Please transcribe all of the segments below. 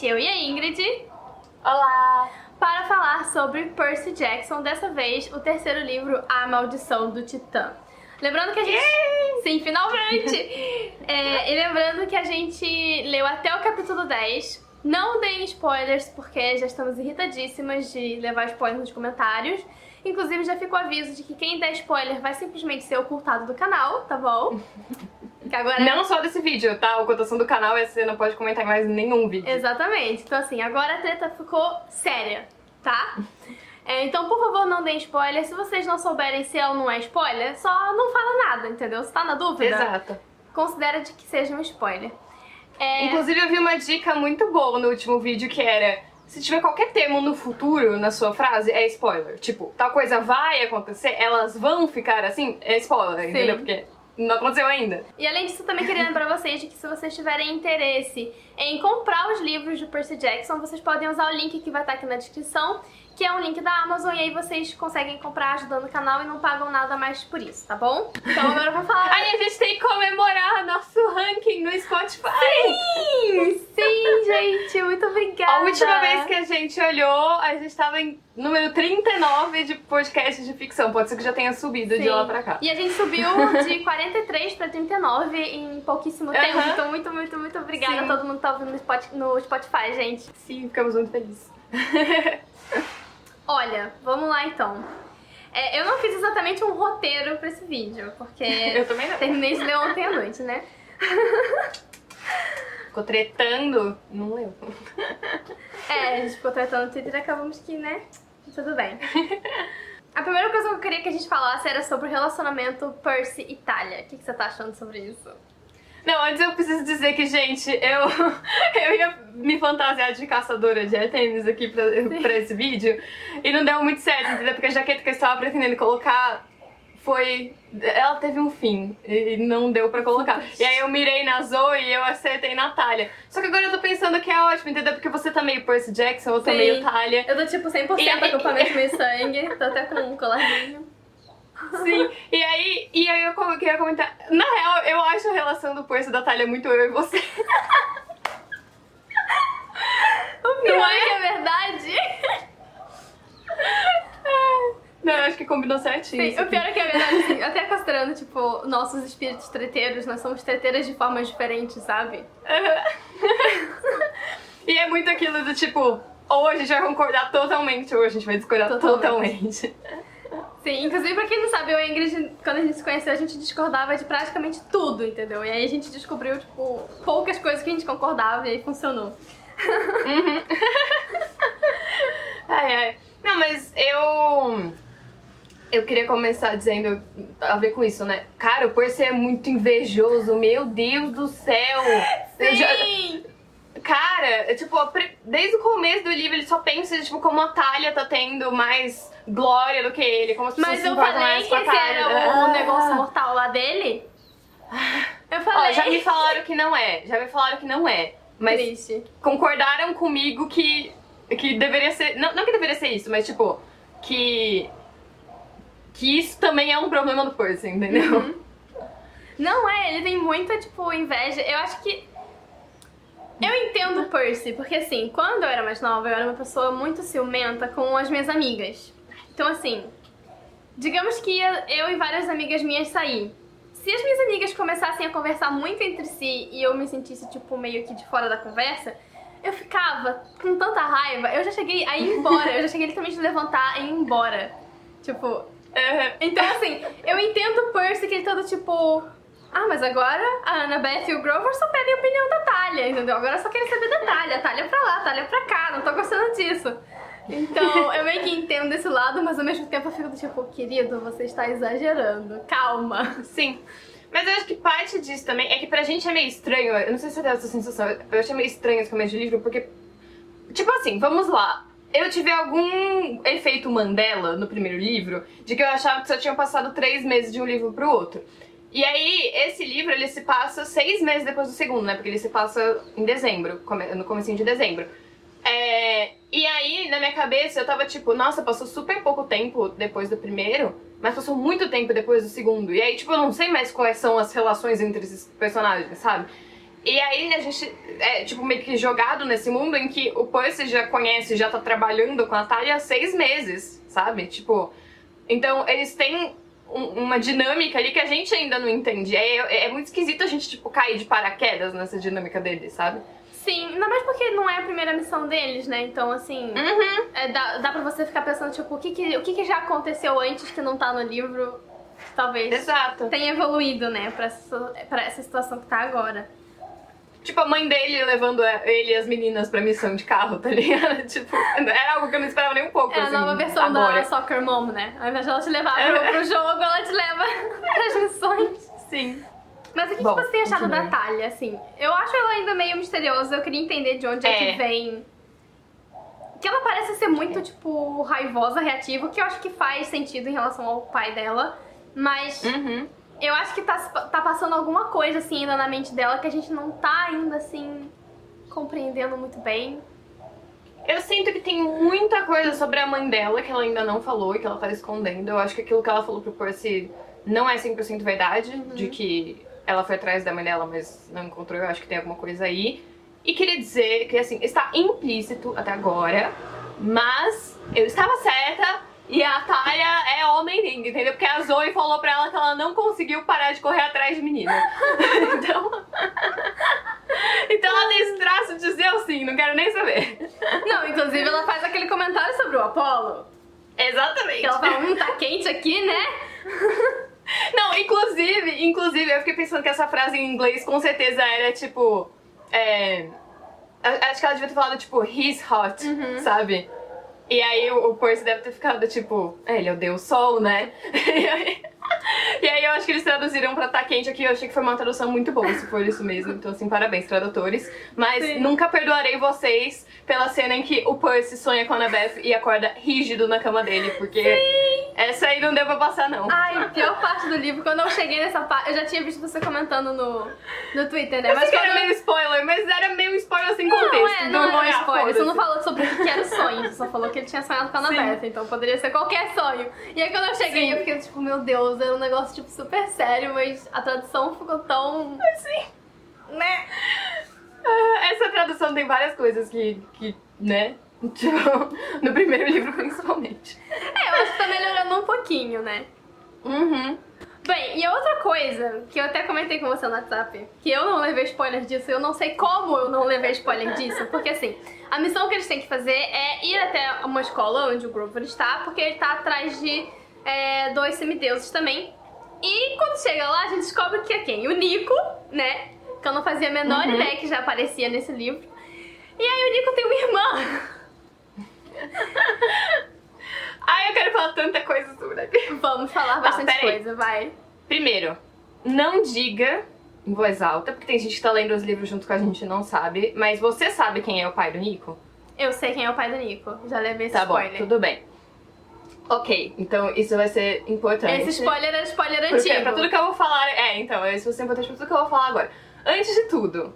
novamente, eu e a Ingrid. Olá! Para falar sobre Percy Jackson, dessa vez o terceiro livro, A Maldição do Titã. Lembrando que a gente. Sim, finalmente! é, e lembrando que a gente leu até o capítulo 10. Não deem spoilers, porque já estamos irritadíssimas de levar spoilers nos comentários. Inclusive, já fica o aviso de que quem der spoiler vai simplesmente ser ocultado do canal, tá bom? Que agora... Não só desse vídeo, tá? A ocultação do canal é você não pode comentar mais nenhum vídeo. Exatamente. Então, assim, agora a treta ficou séria, tá? É, então, por favor, não deem spoiler. Se vocês não souberem se ela não é spoiler, só não fala nada, entendeu? Se tá na dúvida, Exato. considera de que seja um spoiler. É, Inclusive, eu vi uma dica muito boa no último vídeo que era. Se tiver qualquer termo no futuro na sua frase, é spoiler. Tipo, tal coisa vai acontecer, elas vão ficar assim, é spoiler, Sim. entendeu? Porque não aconteceu ainda. E além disso, também queria lembrar vocês de que se vocês tiverem interesse em comprar os livros de Percy Jackson, vocês podem usar o link que vai estar aqui na descrição, que é um link da Amazon, e aí vocês conseguem comprar ajudando o canal e não pagam nada mais por isso, tá bom? Então agora eu vou falar. Aí a gente tem que comemorar nosso ranking no Spotify! Sim, sim, gente, muito obrigada. A última vez que a gente olhou, a gente tava em número 39 de podcast de ficção. Pode ser que já tenha subido de Sim. lá pra cá. E a gente subiu de 43 pra 39 em pouquíssimo tempo. Então, muito, muito, muito obrigada Sim. a todo mundo que tá ouvindo no Spotify, gente. Sim, ficamos muito felizes. Olha, vamos lá então. É, eu não fiz exatamente um roteiro pra esse vídeo, porque Eu também não. terminei de ler ontem à noite, né? Ficou tretando, não leu. É, a gente ficou tratando o Twitter e acabamos que, né? Tudo bem. A primeira coisa que eu queria que a gente falasse era sobre o relacionamento Percy e Talia. O que, que você tá achando sobre isso? Não, antes eu preciso dizer que, gente, eu, eu ia me fantasiar de caçadora de Artemis aqui pra, pra esse vídeo e não deu muito certo, entendeu? Porque a jaqueta que eu estava pretendendo colocar foi. Ela teve um fim e não deu pra colocar. E aí eu mirei na Zoe e eu acertei na. Só que agora eu tô pensando que é ótimo, entendeu? Porque você tá meio Percy Jackson, eu tô Sim. meio Talia. Eu tô tipo 100% E aí- acampamento meio sangue, tô até com um colarzinho. Sim, e aí, e aí eu queria comentar. Na real, eu acho a relação do Percy e da Talia muito eu e você. O pior é que é verdade. Não, eu acho que combinou certinho. Sim, o pior é que é verdade, assim, até considerando, tipo, nossos espíritos treteiros, nós somos treteiras de formas diferentes, sabe? E é muito aquilo do tipo, ou a gente vai concordar totalmente, ou a gente vai discordar Totalmente. totalmente. Sim, inclusive pra quem não sabe, eu e a Ingrid, quando a gente se conheceu, a gente discordava de praticamente tudo, entendeu? E aí a gente descobriu, tipo, poucas coisas que a gente concordava e aí funcionou. Ai, ai. Não, mas eu. Eu queria começar dizendo a ver com isso, né? Cara, o Percy é muito invejoso, meu Deus do céu! Eu já- Sim! Cara, é, tipo, desde o começo do livro ele só pensa, tipo, como a Talia tá tendo mais glória do que ele, como as pessoas Mas se eu falei mais que esse era o, o Ah. negócio mortal lá dele. Eu falei. Ó, já me falaram que não é, já me falaram que não é. Mas Triste. concordaram comigo que, que deveria ser. Não, não que deveria ser isso, mas tipo, que. Que isso também é um problema do Percy, entendeu? Uhum. Não é, ele tem muita, tipo, inveja. Eu acho que. Eu entendo o Percy, porque assim, quando eu era mais nova, eu era uma pessoa muito ciumenta com as minhas amigas. Então, assim, digamos que eu e várias amigas minhas sair. Se as minhas amigas começassem a conversar muito entre si e eu me sentisse, tipo, meio que de fora da conversa, eu ficava com tanta raiva. Eu já cheguei a ir embora, eu já cheguei literalmente a levantar e ir embora. Tipo, É, então, assim, eu entendo o Percy que ele todo tipo. Ah, mas agora a Annabeth e o Grover só pedem a opinião da Talia, entendeu? Agora só quero saber da Talia. A Talia pra lá, a Talia pra cá, não tô gostando disso. Então, eu meio que entendo esse lado, mas ao mesmo tempo eu fico do tipo, querido, você está exagerando, calma. sim. Mas eu acho que parte disso também é que pra gente é meio estranho. Eu não sei se você tem essa sensação, eu achei meio estranho esse começo de livro, porque. Tipo assim, vamos lá. Eu tive algum efeito Mandela no primeiro livro, de que eu achava que só tinham passado três meses de um livro pro outro. E aí, esse livro, ele se passa seis meses depois do segundo, né? Porque ele se passa em dezembro, no comecinho de dezembro. É, e aí, na minha cabeça, eu tava tipo, nossa, passou super pouco tempo depois do primeiro, mas passou muito tempo depois do segundo. E aí, tipo, eu não sei mais quais são as relações entre esses personagens, sabe? E aí a gente é, tipo, meio que jogado nesse mundo em que o Percy já conhece, já tá trabalhando com a Talia há seis meses, sabe? Tipo, então eles têm um- uma dinâmica ali que a gente ainda não entende. É, é muito esquisito a gente, tipo, cair de paraquedas nessa dinâmica deles, sabe? Sim, ainda mais porque não é a primeira missão deles, né? Então, assim, Uhum. é, dá, dá pra você ficar pensando, tipo, o que que, o que que já aconteceu antes que não tá no livro, que talvez Exato. tenha evoluído, né, pra pra essa situação que tá agora. Tipo, a mãe dele levando ele e as meninas pra missão de carro, tá ligado? tipo, era algo que eu não esperava nem um pouco. É a assim, nova versão agora. da Soccer Mom, né? Ao invés de ela te levar pro, pro jogo, ela te leva pras missões. Sim. Mas o que, Bom, que você tem achado da Talia, assim? Eu acho ela ainda meio misteriosa, eu queria entender de onde é, É. que vem. Que ela parece ser muito, tipo, raivosa, reativa, que eu acho que faz sentido em relação ao pai dela. Mas Uhum. Eu acho que tá, tá passando alguma coisa, assim, ainda na mente dela que a gente não tá ainda, assim, compreendendo muito bem. Eu sinto que tem muita coisa sobre a mãe dela que ela ainda não falou e que ela tá escondendo. Eu acho que aquilo que ela falou pro Percy não é 100% verdade, de que ela foi atrás da mãe dela, mas não encontrou. Eu acho que tem alguma coisa aí. E queria dizer que, assim, está implícito até agora, mas eu estava certa e a Talia é homem ring, entendeu? Porque a Zoe falou pra ela que ela não conseguiu parar de correr atrás de menina. então... então ela tem esse traço de dizer sim, não quero nem saber. Não, inclusive ela faz aquele comentário sobre o Apollo. Exatamente. Que ela fala, hum, tá quente aqui, né? Não, inclusive, inclusive, eu fiquei pensando que essa frase em inglês com certeza era tipo. É, acho que ela devia ter falado tipo, he's hot, sabe? E aí o, o Percy deve ter ficado tipo, é, ele é o Sol, né? E aí, e aí eu acho que eles traduziram pra tá quente aqui, eu achei que foi uma tradução muito boa, se for isso mesmo. Então, assim, parabéns, tradutores. Mas Sim. nunca perdoarei vocês pela cena em que o Percy sonha com a Annabeth e acorda rígido na cama dele, porque essa aí não deu pra passar, não. Ai, pior parte do livro, quando eu cheguei nessa parte, eu já tinha visto você comentando no, no Twitter, né? Eu que quando era meio spoiler, mas era meio spoiler sem Não, contexto. é, então não vai, era spoiler. Você não falou sobre o que era o sonho, você só falou que ele tinha sonhado com a Sim. Annabeth, então poderia ser qualquer sonho. E aí quando eu cheguei, Sim. eu fiquei tipo, meu Deus, era um negócio tipo super sério, mas a tradução ficou tão. Sim. né? Ah, Essa tradução tem várias coisas que, que né? Tipo, no primeiro livro principalmente. É, eu acho que tá melhorando um pouquinho, né? Uhum. Bem, e outra coisa que eu até comentei com você no WhatsApp, que eu não levei spoiler disso, eu não sei como eu não levei spoiler disso, porque assim, a missão que eles têm que fazer é ir até uma escola onde o Grover está, porque ele tá atrás de é, dois semideuses também. E quando chega lá, a gente descobre que é quem? O Nico, né? Que eu não fazia a menor Uhum. ideia que já aparecia nesse livro. E aí o Nico tem uma irmã. Ai, eu quero falar tanta coisa sobre aqui. Vamos falar Tá, bastante coisa, vai. Primeiro, não diga em voz alta, porque tem gente que tá lendo os livros junto com a gente e não sabe. Mas você sabe quem é o pai do Nico? Eu sei quem é o pai do Nico, já levei esse Tá bom, spoiler. tudo bem. Ok, então isso vai ser importante. Esse spoiler era spoiler Porque antigo. pra tudo que eu vou falar. É, então, isso vai ser importante pra tudo que eu vou falar agora. Antes de tudo,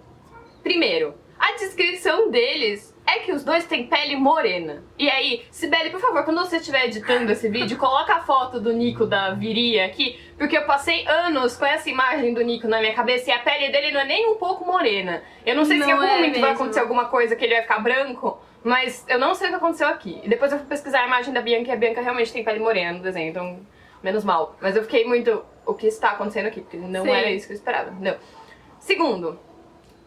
primeiro, a descrição deles é que os dois têm pele morena. E aí, Sibeli, por favor, quando você estiver editando esse vídeo, coloca a foto do Nico da viria aqui, porque eu passei anos com essa imagem do Nico na minha cabeça e a pele dele não é nem um pouco morena. Eu não sei se em Não algum é momento vai mesmo. acontecer alguma coisa que ele vai ficar branco, mas eu não sei o que aconteceu aqui. E depois eu fui pesquisar a imagem da Bianca e a Bianca realmente tem pele morena no desenho, então menos mal. Mas eu fiquei muito. O que está acontecendo aqui? Porque não Sim. era isso que eu esperava. Não. Segundo,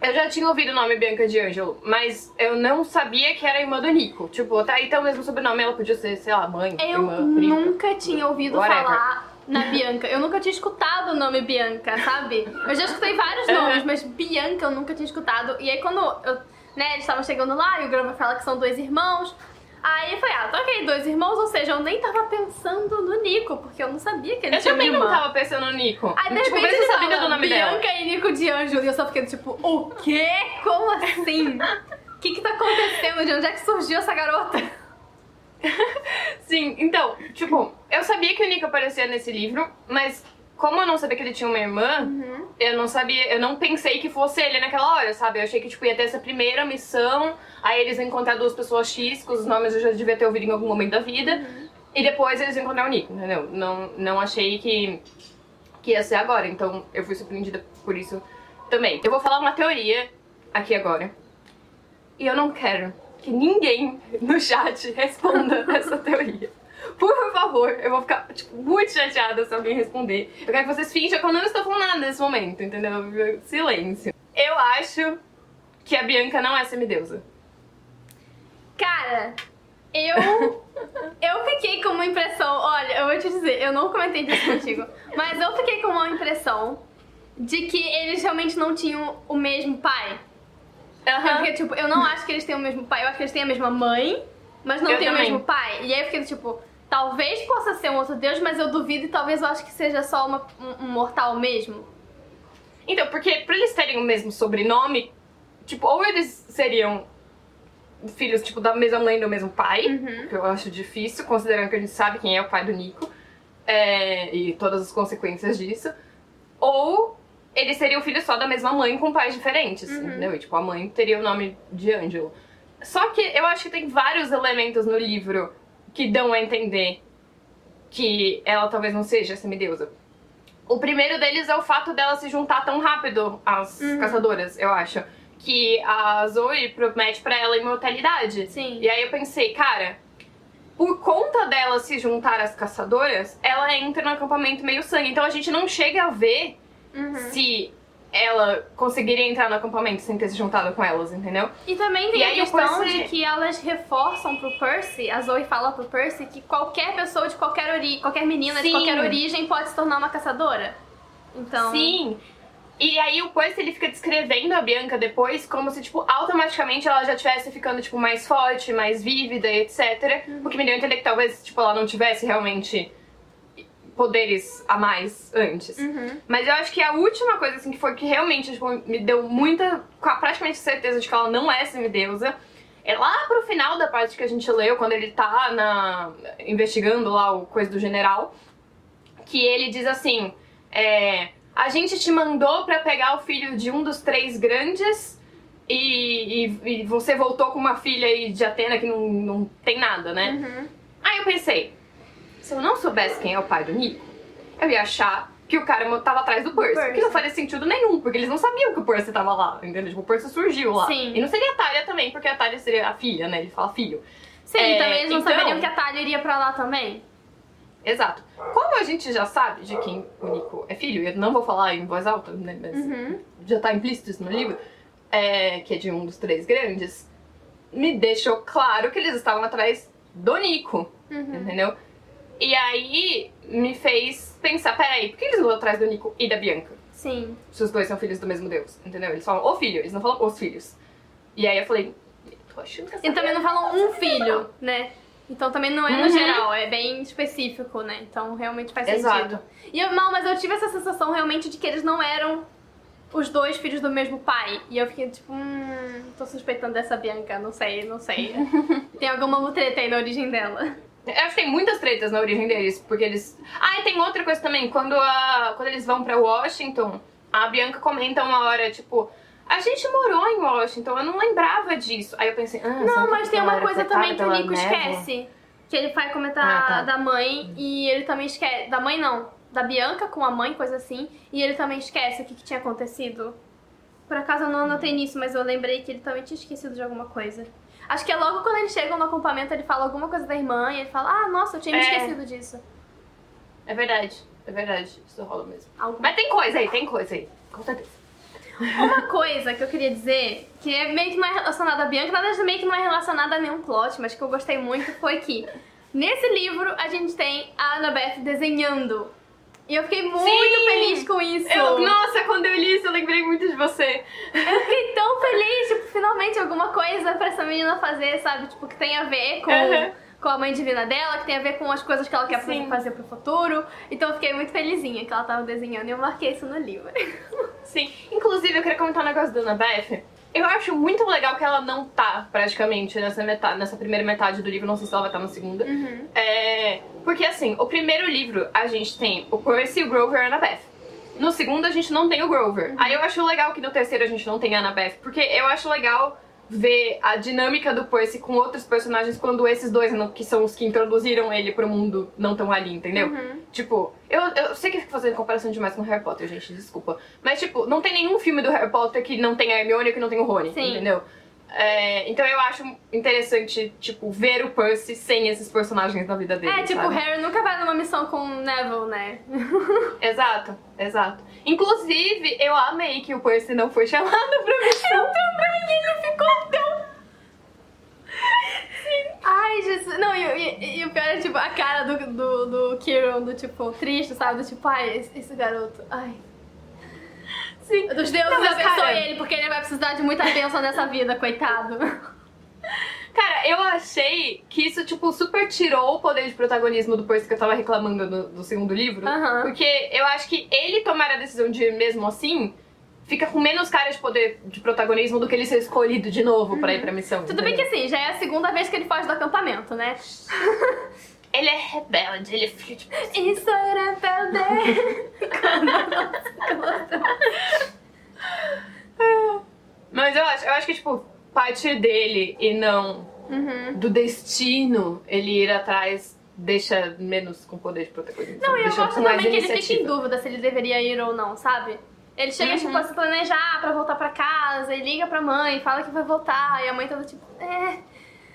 eu já tinha ouvido o nome Bianca de Ângelo, mas eu não sabia que era irmã do Nico. Tipo, tá aí tem o mesmo sobrenome, ela podia ser, sei lá, mãe, Eu irmã, prima. nunca tinha ouvido Whatever. falar na Bianca. Eu nunca tinha escutado o nome Bianca, sabe? Eu já escutei vários nomes, mas Bianca eu nunca tinha escutado. E aí quando eu, né, eles estavam chegando lá e o Grover fala que são dois irmãos. Aí eu falei, ah, tá ok, dois irmãos, ou seja, eu nem tava pensando no Nico, porque eu não sabia que ele Eu tinha uma também não tava pensando no Nico. Aí de tipo, repente eu sabia fala, do nome dela. Bianca e Nico de Ângelo, e eu só fiquei tipo, o quê? Como assim? O que que tá acontecendo? De onde é que surgiu essa garota? Sim, então, tipo, eu sabia que o Nico aparecia nesse livro, mas como eu não sabia que ele tinha uma irmã, Uhum. Eu não sabia, eu não pensei que fosse ele naquela hora, sabe? Eu achei que tipo ia ter essa primeira missão, aí eles iam encontrar duas pessoas X, que os nomes eu já devia ter ouvido em algum momento da vida, Uhum. e depois eles iam encontrar o Nico, entendeu? Não, não achei que que ia ser agora, então eu fui surpreendida por isso também. Eu vou falar uma teoria aqui agora. E eu não quero que ninguém no chat responda essa teoria. Por favor, eu vou ficar tipo, muito chateada se alguém responder. Eu quero que vocês finjam que eu não estou falando nada nesse momento, entendeu? Silêncio. Eu acho que a Bianca não é semideusa. Cara, eu. Eu fiquei com uma impressão. Olha, eu vou te dizer, eu não comentei isso contigo, mas eu fiquei com uma impressão de que eles realmente não tinham o mesmo pai. Aham. Porque, tipo, eu não acho que eles têm o mesmo pai, eu acho que eles têm a mesma mãe, mas não Eu têm o também. mesmo pai. E aí eu fiquei tipo, talvez possa ser um outro deus, mas eu duvido e talvez eu acho que seja só uma- um, um mortal mesmo. Então, porque pra eles terem o mesmo sobrenome, tipo, ou eles seriam filhos, tipo, da mesma mãe e do mesmo pai, Uhum. que eu acho difícil, considerando que a gente sabe quem é o pai do Nico, é, e todas as consequências disso, ou eles seriam filhos só da mesma mãe com pais diferentes, Uhum. entendeu? E, tipo, a mãe teria o nome de Ângelo. Só que eu acho que tem vários elementos no livro que dão a entender que ela talvez não seja semideusa. O primeiro deles é o fato dela se juntar tão rápido às Uhum. caçadoras, eu acho. Que a Zoe promete pra ela imortalidade. Sim. E aí eu pensei, cara, por conta dela se juntar às caçadoras, ela entra no acampamento meio sangue. Então a gente não chega a ver Uhum. se ela conseguiria entrar no acampamento sem ter se juntado com elas, entendeu? E também tem E a questão Percy- de que elas reforçam pro Percy, a Zoe fala pro Percy que qualquer pessoa de qualquer origem, qualquer menina de Sim. qualquer origem pode se tornar uma caçadora. Então. Sim. E aí o Percy ele fica descrevendo a Bianca depois como se, tipo, automaticamente ela já estivesse ficando, tipo, mais forte, mais vívida e etc. O que me deu a entender que talvez, tipo, ela não tivesse realmente poderes a mais antes. Uhum. Mas eu acho que a última coisa, assim, que foi que realmente, tipo, me deu muita, com a praticamente certeza de que ela não é semideusa, é lá pro final da parte que a gente leu, quando ele tá na, investigando lá o coisa do general, que ele diz assim, é, a gente te mandou pra pegar o filho de um dos três grandes e, e- e você voltou com uma filha aí de Atena que não, não tem nada, né? Uhum. Aí eu pensei, se eu não soubesse quem é o pai do Nico, eu ia achar que o cara tava atrás do Percy. Percy. Que não faria sentido nenhum, porque eles não sabiam que o Percy tava lá, entendeu? Tipo, o Percy surgiu lá. Sim. E não seria a Talia também, porque a Talia seria a filha, né? Ele fala filho. Sim, É, e também eles não então- saberiam que a Talia iria pra lá também. Exato. Como a gente já sabe de quem o Nico é filho, eu não vou falar em voz alta, né? Mas Uhum. já tá implícito isso no livro, é, que é de um dos três grandes, me deixou claro que eles estavam atrás do Nico. Uhum. Entendeu? E aí me fez pensar, peraí, por que eles não vão atrás do Nico e da Bianca? Sim. Se os dois são filhos do mesmo Deus, entendeu? Eles falam o filho, eles não falam os filhos. E aí eu falei, tô achando que essa E também não falam um filho, né? Então também não é no Uhum. geral, é bem específico, né? Então realmente faz Exato. sentido. E eu, não, mas eu tive essa sensação realmente de que eles não eram os dois filhos do mesmo pai. E eu fiquei tipo, hum, tô suspeitando dessa Bianca, não sei, não sei. Tem alguma treta aí na origem dela. Eu acho que tem muitas tretas na origem deles, porque eles. Ah, e tem outra coisa também, quando, a... quando eles vão pra Washington, a Bianca comenta uma hora, tipo. A gente morou em Washington, eu não lembrava disso. Aí eu pensei, ah, Não, mas tem uma coisa também que o Nico névoa? esquece. Que ele vai comentar Ah, tá. da mãe e ele também esquece. Da mãe não, da Bianca com a mãe, coisa assim. E ele também esquece o que, que tinha acontecido. Por acaso eu não anotei nisso, mas eu lembrei que ele também tinha esquecido de alguma coisa. Acho que é logo quando eles chegam no acampamento, ele fala alguma coisa da irmã e ele fala: Ah, nossa, eu tinha me É. esquecido disso. É verdade, é verdade, isso rola mesmo. Alguma Mas tem coisa aí, tem coisa aí, com certeza. Uma coisa que eu queria dizer, que é meio que não é relacionada a Bianca, na verdade meio que não é relacionada a nenhum plot, mas que eu gostei muito, foi que nesse livro a gente tem a Annabeth desenhando. E eu fiquei muito Sim! feliz com isso. Eu, nossa, quando eu li isso, eu lembrei muito de você. Eu fiquei tão feliz, tipo, finalmente alguma coisa pra essa menina fazer, sabe? Tipo, que tem a ver com, Uhum. com a mãe divina dela, que tem a ver com as coisas que ela quer Sim. fazer pro futuro. Então eu fiquei muito felizinha que ela tava desenhando e eu marquei isso no livro. Sim. Inclusive, eu queria comentar um negócio da Annabeth. Eu acho muito legal que ela não tá, praticamente, nessa, metade, nessa primeira metade do livro. Não sei se ela vai estar na segunda. Uhum. É, porque, assim, o primeiro livro a gente tem o Percy, o Grover e a Annabeth. No segundo a gente não tem o Grover. Aí eu acho legal que no terceiro a gente não tem a Annabeth. Porque eu acho legal ver a dinâmica do Percy com outros personagens quando esses dois, não- que são os que introduziram ele pro mundo, não estão ali, entendeu? Uhum. Tipo, eu, eu sei que eu fico fazendo comparação demais com Harry Potter, gente, desculpa. Mas, tipo, não tem nenhum filme do Harry Potter que não tenha a Hermione e que não tenha o Rony, Sim. entendeu? É, então eu acho interessante, tipo, ver o Percy sem esses personagens na vida dele, É, tipo, o sabe? Harry nunca vai numa missão com o Neville, né? Exato, exato. Inclusive, eu amei que o Percy não foi chamado pra missão. também, ele ficou tão... Ai, Jesus. Não, e, e- e o pior é, tipo, a cara do, do, do Kieran, do tipo, triste, sabe? Do tipo, ai, esse, esse garoto, ai. Sim. Dos deuses Não, abençoe cara- ele, porque ele vai precisar de muita bênção nessa vida, coitado. Cara, eu achei que isso, tipo, super tirou o poder de protagonismo do Percy que eu tava reclamando do segundo livro. Aham. Porque eu acho que ele tomar a decisão de ir mesmo assim fica com menos cara de poder de protagonismo do que ele ser escolhido de novo pra ir pra missão. Uhum. Tudo bem que entendeu? assim, já é a segunda vez que ele foge do acampamento, né? Ele é rebelde, ele é filho de. Isso era rebelde. Mas eu acho, eu acho que, tipo, parte dele e não Uhum. do destino ele ir atrás deixa menos com poder de protagonismo. Não, e eu gosto também que ele fica em dúvida se ele deveria ir ou não, sabe? Ele chega, Uhum. tipo, a se planejar pra voltar pra casa e liga pra mãe, fala que vai voltar, e a mãe toda tipo, é,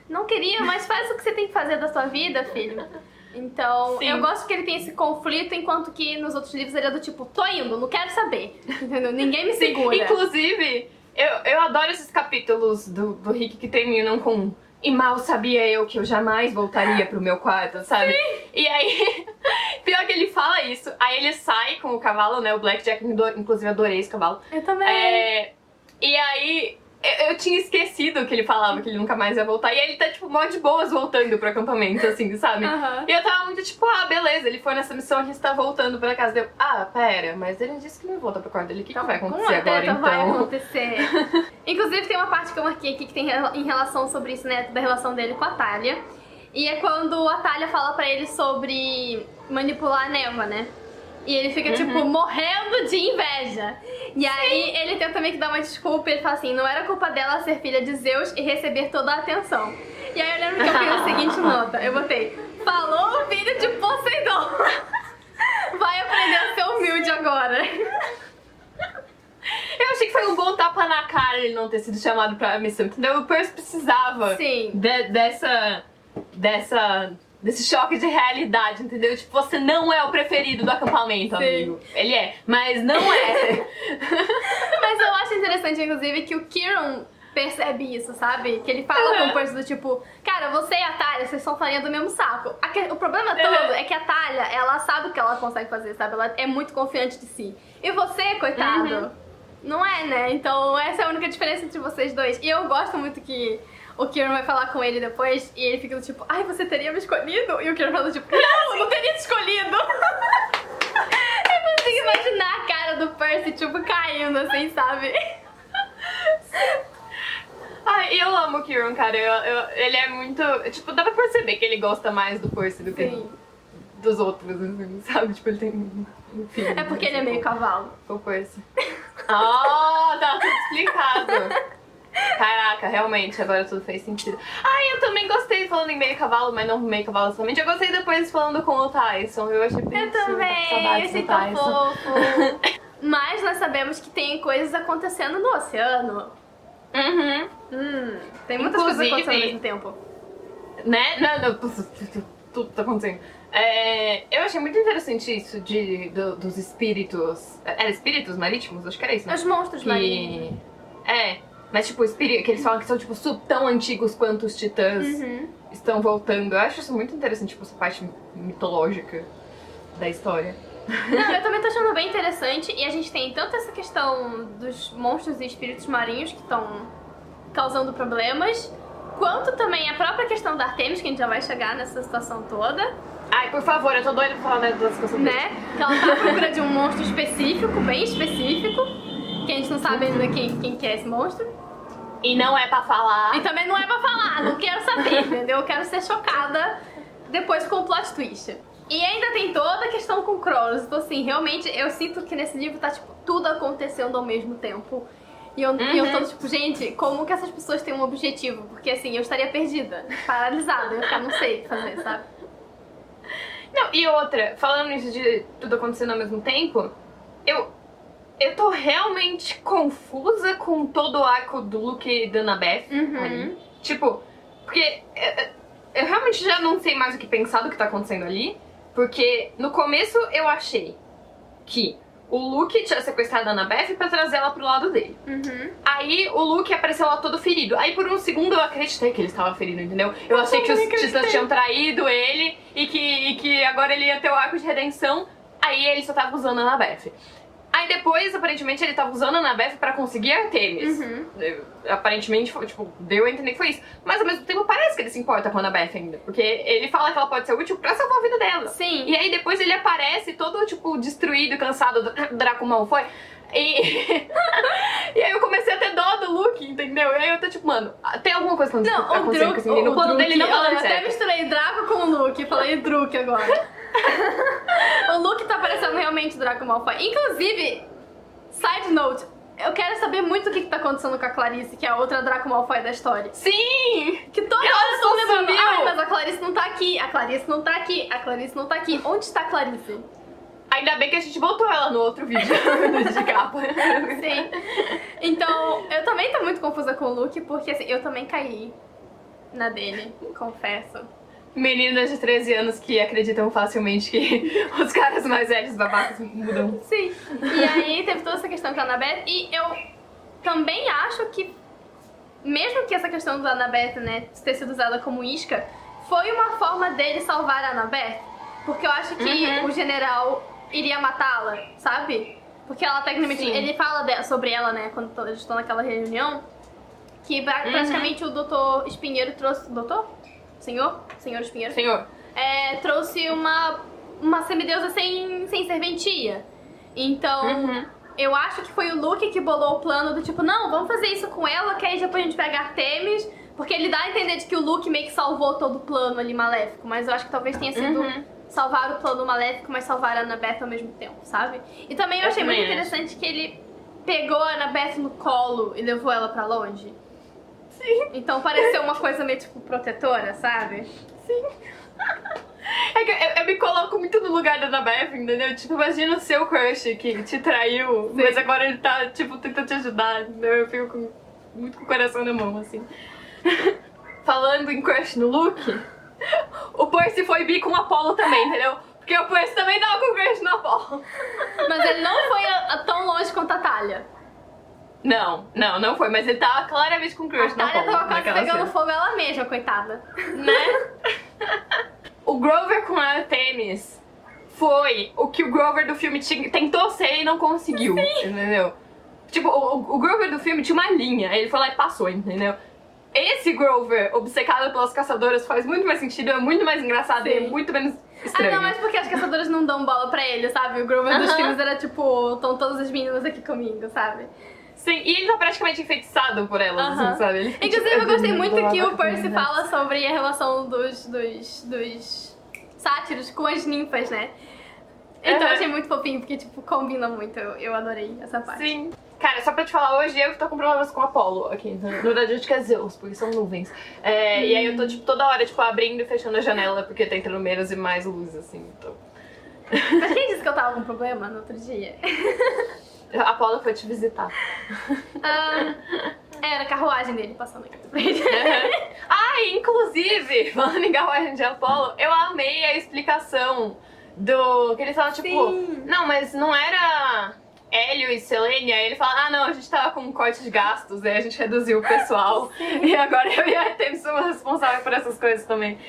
não queria, mas faz o que você tem que fazer da sua vida, filho. Então, Sim. eu gosto que ele tem esse conflito, enquanto que nos outros livros ele é do tipo, tô indo, não quero saber. Entendeu? Ninguém me Sim, segura. Inclusive, eu, eu adoro esses capítulos do, do Rick que terminam com. E mal sabia eu que eu jamais voltaria pro meu quarto, sabe? E aí, pior que ele fala isso. Aí ele sai com o cavalo, né? O Blackjack, inclusive adorei esse cavalo. Eu também. É, e aí, eu, eu tinha esquecido que ele falava que ele nunca mais ia voltar. E ele tá, tipo, mó de boas voltando pro acampamento, assim, sabe? Aham. E eu tava muito tipo, ah, beleza, ele foi nessa missão, a gente tá voltando pra casa dele. Ah, pera, mas ele disse que não ia voltar pro quarto dele. O que, que vai acontecer agora, então? vai acontecer. Inclusive, tem uma parte que eu marquei aqui que tem em relação sobre isso, né? Da relação dele com a Talia. E é quando a Talia fala pra ele sobre manipular a névoa, né? E ele fica, tipo, Uhum. morrendo de inveja. E aí ele tenta meio que dar uma desculpa ele fala assim: não era culpa dela ser filha de Zeus e receber toda a atenção. E aí eu lembro que eu fiz a seguinte nota: eu botei, falou o filho de Poseidon. Vai aprender a ser humilde agora. Eu achei que foi um bom tapa na cara ele não ter sido chamado pra missão, entendeu? O Percy precisava Sim. de- dessa. dessa. Desse choque de realidade, entendeu? Tipo, você não é o preferido do acampamento, Sim. amigo. Ele é, mas não é. Mas eu acho interessante, inclusive, que o Kieran percebe isso, sabe? Que ele fala com o Percy do tipo, cara, você e a Talia, vocês são farinha do mesmo saco. O problema todo é que a Talia, ela sabe o que ela consegue fazer, sabe? Ela é muito confiante de si. E você, coitado, não é, né? Então essa é a única diferença entre vocês dois. E eu gosto muito que o Kieran vai falar com ele depois e ele fica tipo, ai, você teria me escolhido? E o Kieran fala tipo, não, não teria te escolhido. eu consigo imaginar a cara do Percy, tipo, caindo assim, sabe? Ai, eu amo o Kieran, cara. Eu- eu- ele é muito. Tipo, dá pra perceber que ele gosta mais do Percy do que Sim. dos outros, assim, sabe? Tipo, ele tem filho. É porque ele é meio cavalo. O Percy. Ah, tá tudo explicado. Caraca, realmente, agora tudo fez sentido. Ah, eu também gostei falando em meio cavalo, mas não meio cavalo somente. Eu gostei depois falando com o Tyson. Eu achei bem Eu também, eu Saudades achei tão fofo. Mas nós sabemos que tem coisas acontecendo no oceano. Uhum. Hum, tem muitas coisas Inclusive- acontecendo ao mesmo tempo. Né? Não, não, tudo, tá acontecendo. É, eu achei muito interessante isso de, do- dos espíritos. Era espíritos marítimos? Acho que era isso, né? Os monstros marinhos. Que... É, mas tipo, que eles falam que são tipo tão antigos quanto os titãs Uhum. estão voltando. Eu acho isso muito interessante, tipo, essa parte mitológica da história. Não, eu também tô achando bem interessante. E a gente tem tanto essa questão dos monstros e espíritos marinhos que estão causando problemas, quanto também a própria questão da Artemis, que a gente já vai chegar nessa situação toda, Ai, por favor, eu tô doida pra falar né, das coisas né? Que ela tá à procura de um monstro específico, bem específico, que a gente não sabe ainda quem, quem que é esse monstro. E não é pra falar. E também não é pra falar, não quero saber, entendeu? Eu quero ser chocada depois com o plot twist. E ainda tem toda a questão com Cronos. Então, assim, realmente eu sinto que nesse livro tá, tipo, tudo acontecendo ao mesmo tempo. E eu, e eu tô, tipo, gente, como que essas pessoas têm um objetivo? Porque, assim, eu estaria perdida, paralisada, eu ia ficar, não sei o que fazer, sabe? Não, e outra, falando isso de tudo acontecendo ao mesmo tempo, eu. Eu tô realmente confusa com todo o arco do Luke e da Annabeth Uhum. ali. Tipo, porque eu, eu realmente já não sei mais o que pensar do que tá acontecendo ali. Porque no começo eu achei que o Luke tinha sequestrado a Annabeth pra trazer ela pro lado dele. Uhum. Aí o Luke apareceu lá todo ferido. Aí por um segundo eu acreditei que ele estava ferido, entendeu? Eu achei que os. Titãs tinham traído ele e que, e que agora ele ia ter o arco de redenção. Aí ele só tava usando a Annabeth. Aí depois, aparentemente, ele tava usando a Annabeth pra conseguir Artemis. Uhum. Eu- Aparentemente, foi, tipo, deu a entender que foi isso. Mas ao mesmo tempo parece que ele se importa com a Annabeth ainda. Porque ele fala que ela pode ser útil pra salvar a vida dela. Sim. E aí depois ele aparece todo, tipo, destruído, cansado, do Draco Malfoy. E... e aí eu comecei a ter dó do Luke, entendeu? E aí eu tô tipo, mano, tem alguma coisa acontecendo Não, o Druk, com esse menino. O plano dele não tá dando eu até certo. misturei Draco com o Luke, falei Druk agora. o Luke tá parecendo realmente o Draco Malfoy. Inclusive, side note, eu quero saber muito o que, que tá acontecendo com a Clarice, que é a outra Draco Malfoy da história. Sim! Que toda Ela hora tô lembrando, ai, mas a Clarice não tá aqui, a Clarice não tá aqui, a Clarice não tá aqui. Onde está a Clarice? Ainda bem que a gente botou ela no outro vídeo de capa. Sim. Então, eu também tô muito confusa com o Luke, porque assim, eu também caí na dele, confesso. Meninas de 13 anos que acreditam facilmente que os caras mais velhos babacas mudam. Sim. E aí teve toda essa questão com a Annabeth, e eu também acho que, mesmo que essa questão da Annabeth, né, ter sido usada como isca, foi uma forma dele salvar a Annabeth. Porque eu acho que Uhum. o general iria matá-la, sabe? Porque ela tecnicamente. Sim. Ele fala de- sobre ela, né, quando eles estão naquela reunião, que pra- Uhum. praticamente o doutor Espinheiro trouxe. Doutor? Senhor? Senhor Espinheiro? Senhor. é, trouxe uma, uma semideusa sem, sem serventia. Então, Uhum. eu acho que foi o Luke que bolou o plano do tipo, não, vamos fazer isso com ela, que aí depois a gente pega Artemis. Porque ele dá a entender de que o Luke meio que salvou todo o plano ali maléfico. Mas eu acho que talvez tenha sido Uhum. salvar o plano maléfico, mas salvar a Annabeth ao mesmo tempo, sabe? E também eu Eu achei muito acho. interessante que ele pegou a Annabeth no colo e levou ela pra longe. Sim. Então pareceu uma coisa meio tipo protetora, sabe? É que eu, eu me coloco muito no lugar da Annabeth, entendeu? Tipo, imagina o seu crush que te traiu, mas agora ele tá, tipo, tentando te ajudar, entendeu? Eu fico com- muito com o coração na mão, assim. Falando em crush no Luke, o Percy foi bi com o Apollo também, entendeu? Porque o Percy também tava com crush no Apollo. Mas ele não foi a- a tão longe quanto a Talia. Não, não, não foi, mas ele tava claramente com A crush no Talia Apollo. tava quase pegando cena. fogo ela mesma, coitada. né? o Grover com a Artemis foi o que o Grover do filme tinha- tentou ser e não conseguiu, entendeu? Tipo, o, o Grover do filme tinha uma linha, ele foi lá e passou, entendeu? Esse Grover, obcecado pelas caçadoras, faz muito mais sentido, é muito mais engraçado e é Sim. muito menos Ah, estranho. não, mas porque as caçadoras não dão bola pra ele, sabe? O Grover dos Aham. filmes era tipo, estão todas as meninas aqui comigo, sabe? Sim, e ele tá praticamente enfeitiçado por elas, Aham. assim, sabe? Ele Inclusive, tipo, eu gostei "Eu muito que o Percy comunidade." fala sobre a relação dos, dos, dos sátiros com as ninfas, né? Então eu achei muito fofinho, porque, tipo, combina muito. Eu, eu adorei essa parte. Sim. Cara, só pra te falar, hoje eu que tô com problemas com Apolo aqui. Na verdade, acho que é Zeus, porque são nuvens. É, E aí eu tô, tipo, toda hora, tipo, abrindo e fechando a janela, porque tá entrando menos e mais luz, assim. Então... Mas quem disse que eu tava com problema no outro dia? Apolo foi te visitar. Ah, era a carruagem dele passando aqui. ah, inclusive, falando em carruagem de Apolo, eu amei a explicação do... Que eles falam, tipo... Sim. Não, mas não era... Hélio e Selene, aí ele fala, ah não, a gente tava com um corte de gastos, aí a gente reduziu o pessoal. e agora eu e a Artemis somos responsáveis por essas coisas também.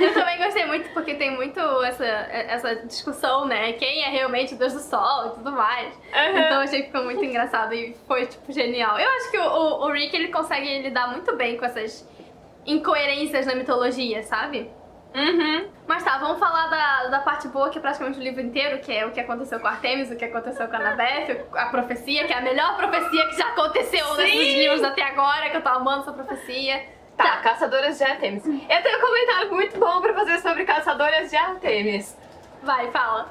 Eu também gostei muito porque tem muito essa, essa discussão, né? Quem é realmente o Deus do Sol e tudo mais. Uhum. Então eu achei que ficou muito engraçado e foi, tipo, genial. Eu acho que o, o, o Rick, ele consegue lidar muito bem com essas incoerências na mitologia, sabe? Uhum. Mas tá, vamos falar da, da parte boa, que é praticamente o livro inteiro, que é o que aconteceu com Artemis, o que aconteceu com a Annabeth, a profecia, que é a melhor profecia que já aconteceu Sim! nesses livros até agora, que eu tô amando essa profecia. Tá, Caçadoras de Artemis. Eu tenho um comentário muito bom pra fazer sobre Caçadoras de Artemis. Vai, fala.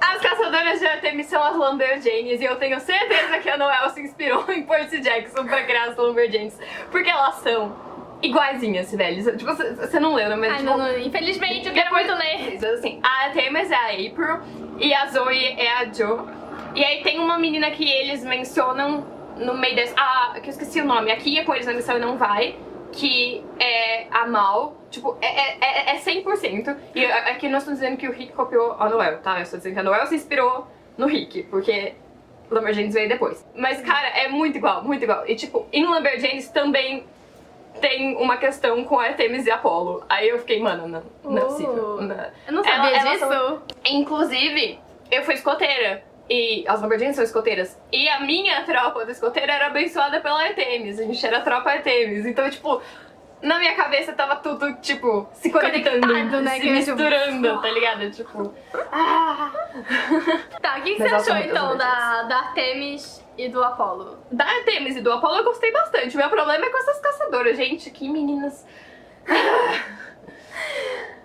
As Caçadoras de Artemis são as Lumberjanes e eu tenho certeza que a Noel se inspirou em Percy Jackson pra criar as Lumberjanes. Porque elas são iguaizinhas, velho. Tipo, você não leu, né? Mas, Ai, tipo, não, não, infelizmente, eu quero muito ler. Assim, a Artemis é a April e a Zoe é a Joe. E aí tem uma menina que eles mencionam no meio desse. Ah, que eu esqueci o nome. Aqui ia com eles na missão e não vai. Que é a Mal. Tipo, é, é, é 100%. E aqui nós estamos dizendo que o Rick copiou a Noel, tá? Eu estou dizendo que a Noel se inspirou no Rick, porque Lumberjanes veio depois. Mas, cara, é muito igual, muito igual. E, tipo, em Lumberjanes também tem uma questão com Artemis e Apollo. Aí eu fiquei, mano, não, não é possível. Não. Eu não sabia Ela- disso. são- Inclusive, eu fui escoteira. E as Lumberjanes são escoteiras. E a minha tropa da escoteira era abençoada pela Artemis. A gente era a tropa Artemis. Então, tipo, na minha cabeça tava tudo, tipo, se conectando, né? se é, tipo, misturando, tá ligado? Tipo, ah... Tá, o que, que você achou então da, da Artemis e do Apollo? Da Artemis e do Apollo eu gostei bastante. O meu problema é com essas caçadoras. Gente, que meninas...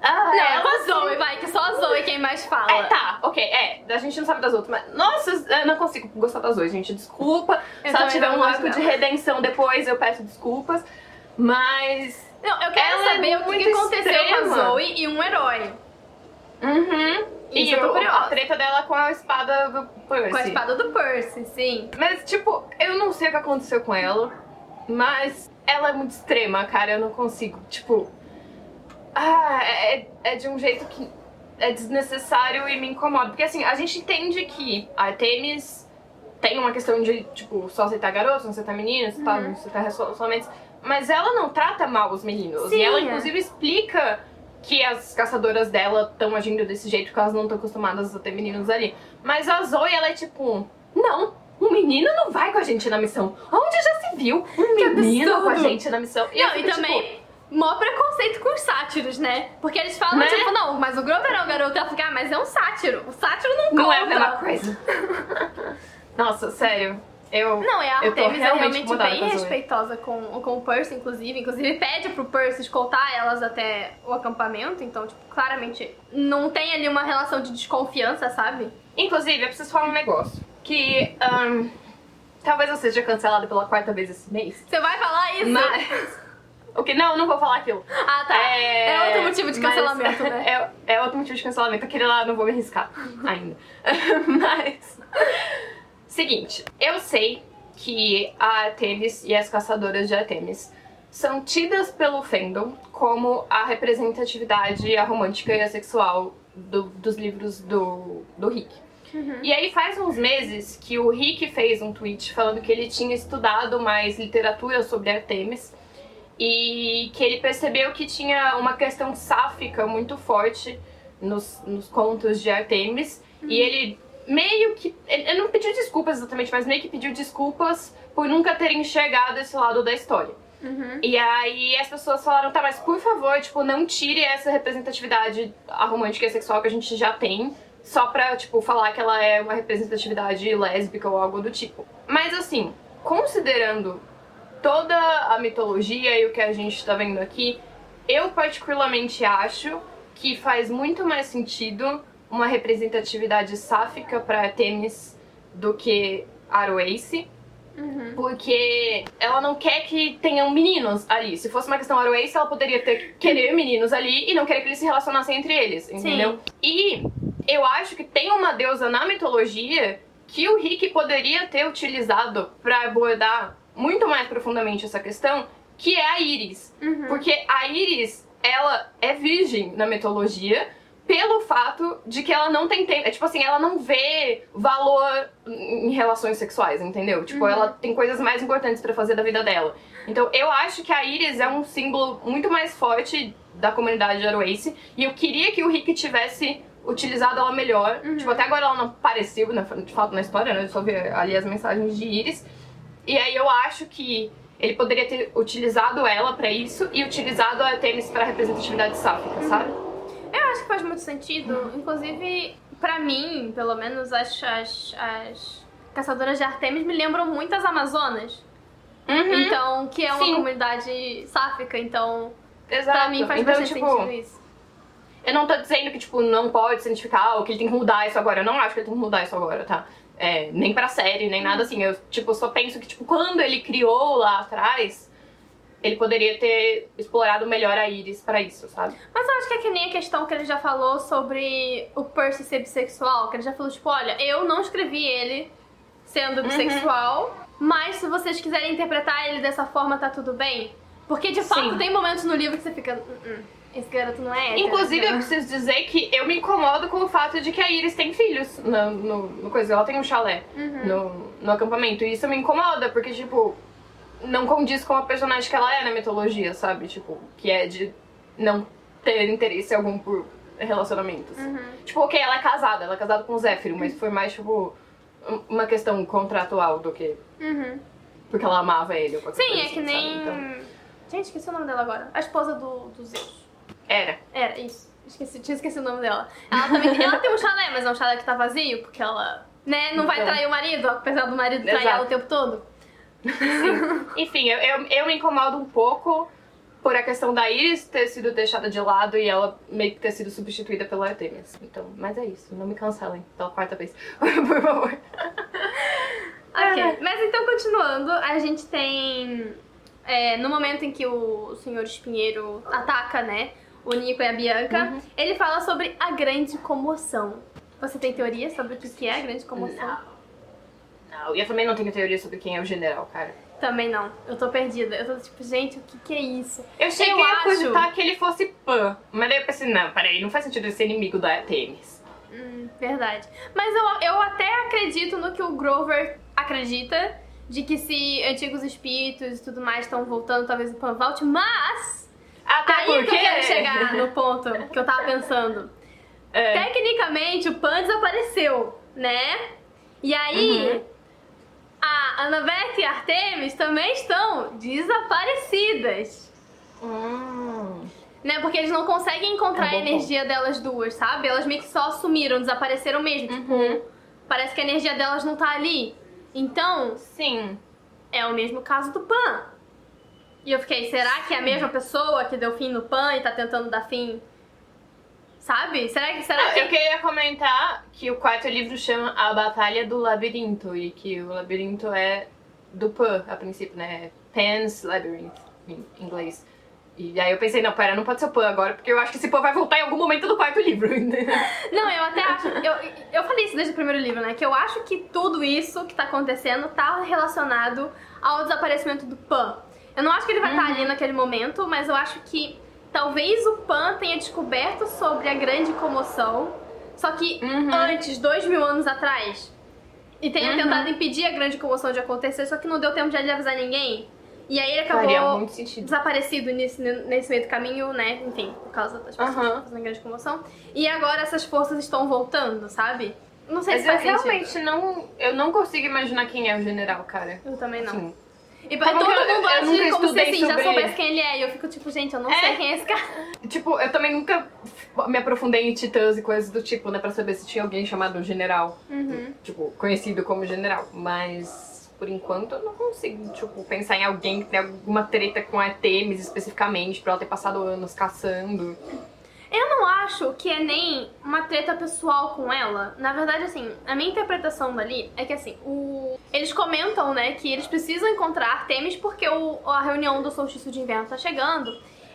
Ah, Não, é com a elas são- Zoe, vai, que só a Zoe quem mais fala. É, tá, ok, é. A gente não sabe das outras, mas. Nossa, eu não consigo gostar das duas, gente. Desculpa. Eu Se ela tiver um arco de redenção depois, eu peço desculpas. Mas. Não, eu quero Ela é saber o que, que aconteceu com a Zoe e um herói. Uhum. E eu tô o- curiosa. a treta dela com a espada do Percy. Com a espada do Percy, sim. Mas, tipo, eu não sei o que aconteceu com ela, mas ela é muito extrema, cara. Eu não consigo. Tipo. Ah, é, é de um jeito que é desnecessário e me incomoda. Porque, assim, a gente entende que a Artemis tem uma questão de, tipo, só aceitar garotos, não aceitar meninos, Uhum. tal, não aceitar relacionamentos. Mas ela não trata mal os meninos. Sim, e ela, é. inclusive, explica que as caçadoras dela estão agindo desse jeito porque elas não estão acostumadas a ter meninos ali. Mas a Zoe, ela é tipo, não, um menino não vai com a gente na missão. Onde já se viu um menino com a gente na missão? Não, e fico, também, tipo, mó preconceito com os sátiros, né? Porque eles falam, Né? tipo, não, mas o Grover é um garoto. Ela fica, ah, mas é um sátiro. O sátiro não conta. não é a mesma coisa. Nossa, sério. Eu. Não, e a Artemis é realmente realmente incomodada bem respeitosa com, com o Percy, inclusive. Inclusive pede pro Percy escoltar elas até o acampamento. Então, tipo, claramente não tem ali uma relação de desconfiança, sabe? Inclusive, eu preciso falar um negócio. Que. ahn, talvez eu seja cancelada pela quarta vez esse mês. Você vai falar isso? Mas. O que? Não, eu não vou falar aquilo. Ah, tá. É, outro motivo de mas- cancelamento, né? É, é outro motivo de cancelamento. Aquele lá eu não vou me arriscar ainda. mas. Seguinte, eu sei que a Artemis e as caçadoras de Artemis são tidas pelo fandom como a representatividade a romântica e a sexual do- dos livros do, do Rick. E aí faz uns meses que o Rick fez um tweet falando que ele tinha estudado mais literatura sobre Artemis e que ele percebeu que tinha uma questão sáfica muito forte nos, nos contos de Artemis e ele meio que. Ele, não pediu desculpas exatamente, mas meio que pediu desculpas por nunca ter enxergado esse lado da história. Uhum. E aí as pessoas falaram, tá, mas por favor, tipo, não tire essa representatividade romântica e sexual que a gente já tem, só pra, tipo, falar que ela é uma representatividade lésbica ou algo do tipo. Mas assim, considerando toda a mitologia e o que a gente tá vendo aqui, eu particularmente acho que faz muito mais sentido uma representatividade sáfica pra Artemis do que Aroace. Uhum. Porque ela não quer que tenham meninos ali. Se fosse uma questão Aroace, ela poderia ter que querer meninos ali e não querer que eles se relacionassem entre eles, entendeu? E eu acho que tem uma deusa na mitologia que o Rick poderia ter utilizado pra abordar muito mais profundamente essa questão, que é a Iris. Uhum. Porque a Iris, ela é virgem na mitologia pelo fato de que ela não tem tempo. É tipo assim, ela não vê valor em relações sexuais, entendeu? Tipo, Uhum. ela tem coisas mais importantes pra fazer da vida dela. Então, eu acho que a Iris é um símbolo muito mais forte da comunidade de Aroace. E eu queria que o Rick tivesse utilizado ela melhor. Uhum. Tipo, até agora ela não apareceu, né, de fato, na história, né? Eu só vi ali as mensagens de Iris. E aí eu acho que ele poderia ter utilizado ela pra isso e utilizado a Artemis pra representatividade sáfica, sabe? Eu acho que faz muito sentido. Inclusive, pra mim, pelo menos, as, as, as caçadoras de Artemis me lembram muito as Amazonas. Uhum. Então, que é uma Sim. comunidade sáfica, então Exato. pra mim faz então, bastante tipo, sentido isso. Eu não tô dizendo que, tipo, não pode cientificar ou que ele tem que mudar isso agora. Eu não acho que ele tem que mudar isso agora, tá? É, nem pra série, nem nada assim. Eu, tipo, só penso que, tipo, quando ele criou lá atrás, ele poderia ter explorado melhor a Iris pra isso, sabe? Mas eu acho que é que nem a questão que ele já falou sobre o Percy ser bissexual, que ele já falou, tipo, olha, eu não escrevi ele sendo bissexual, mas se vocês quiserem interpretar ele dessa forma, tá tudo bem. Porque de fato Sim. tem momentos no livro que você fica. "Hum, hum, esse garoto não é. Inclusive, eu preciso dizer que eu me incomodo com o fato de que a Iris tem filhos no, no, no coisa. Ela tem um chalé Uhum. no, no acampamento. E isso me incomoda, porque, tipo, não condiz com a personagem que ela é na mitologia, sabe? Tipo, que é de não ter interesse algum por relacionamentos. Uhum. Tipo, ok, ela é casada, ela é casada com o Zéfiro, mas foi mais, tipo, um- uma questão contratual do que Uhum. porque ela amava ele. Sim, coisa é que assim, nem. sabe? Então, Gente, esqueci o nome dela agora. A esposa do, do Zeus. era. Era, isso. Esqueci, tinha esquecido o nome dela. Ela também ela tem um chalé, mas é um chalé que tá vazio, porque ela, né, não vai Então. trair o marido, apesar do marido trair Exato. ela o tempo todo. Enfim, eu, eu, eu me incomodo um pouco por a questão da Iris ter sido deixada de lado e ela meio que ter sido substituída pela Artemis. Então, mas é isso, não me cancelem pela quarta vez. por favor. Ok, mas então continuando, a gente tem. é, no momento em que o senhor Espinheiro ataca, né? O Nico e a Bianca, ele fala sobre a grande comoção. Você tem teoria sobre o que que é a grande comoção? Não, e eu também não tenho teoria sobre quem é o general, cara. Também não. Eu tô perdida. Eu tô tipo, gente, o que que é isso? Eu achei Eu ia acho- cogitar que ele fosse Pan, mas daí eu pensei, não, peraí, não faz sentido ele ser inimigo da Artemis. Hum, verdade. Mas eu, eu até acredito no que o Grover acredita, de que se antigos espíritos e tudo mais estão voltando, talvez o Pan volte, mas Até aí porque... que eu quero chegar no ponto que eu tava pensando. É. Tecnicamente, o Pan desapareceu, né? E aí, Uhum. A Annabeth e a Artemis também estão desaparecidas. Hum. Né? Porque eles não conseguem encontrar É a bom energia delas duas, sabe? Elas meio que só sumiram, desapareceram mesmo. Tipo, Uhum. parece que a energia delas não tá ali. Então, Sim. é o mesmo caso do Pan. E eu fiquei, será que é a mesma pessoa que deu fim no Pan e tá tentando dar fim? Sabe? Será que. Será que. eu queria comentar que o quarto livro chama A Batalha do Labirinto e que o labirinto é do Pan, a princípio, né? Pan's Labyrinth, em inglês. E aí eu pensei, não, pera, não pode ser o Pan agora, porque eu acho que esse Pan vai voltar em algum momento do quarto livro. Não, eu até acho. Eu, eu falei isso desde o primeiro livro, né? Que eu acho que tudo isso que tá acontecendo tá relacionado ao desaparecimento do Pan. Eu não acho que ele vai estar ali naquele momento, mas eu acho que talvez o Pan tenha descoberto sobre a grande comoção, só que Uhum. antes, dois mil anos atrás, e tenha Uhum. tentado impedir a grande comoção de acontecer, só que não deu tempo de ele avisar ninguém. E aí ele acabou desaparecido nesse, nesse meio do caminho, né? Enfim, por causa das pessoas estão fazendo grande comoção. E agora essas forças estão voltando, sabe? Não sei Mas se eu faz sentido. realmente não. Eu não consigo imaginar quem é o general, cara. Eu também não. Assim, E Como todo mundo nunca como se assim, já soubesse quem ele é. E eu fico tipo, gente, eu não É. sei quem é esse cara. tipo, eu também nunca me aprofundei em titãs e coisas do tipo, né? Pra saber se tinha alguém chamado general. Uhum. tipo, conhecido como general. Mas, por enquanto, eu não consigo, tipo, pensar em alguém que tem alguma treta com a Artemis especificamente, pra ela ter passado anos caçando. Eu não acho que é nem uma treta pessoal com ela. Na verdade, assim, a minha interpretação dali é que, assim, o... eles comentam, né, que eles precisam encontrar Artemis porque o... a reunião do solstício de inverno tá chegando.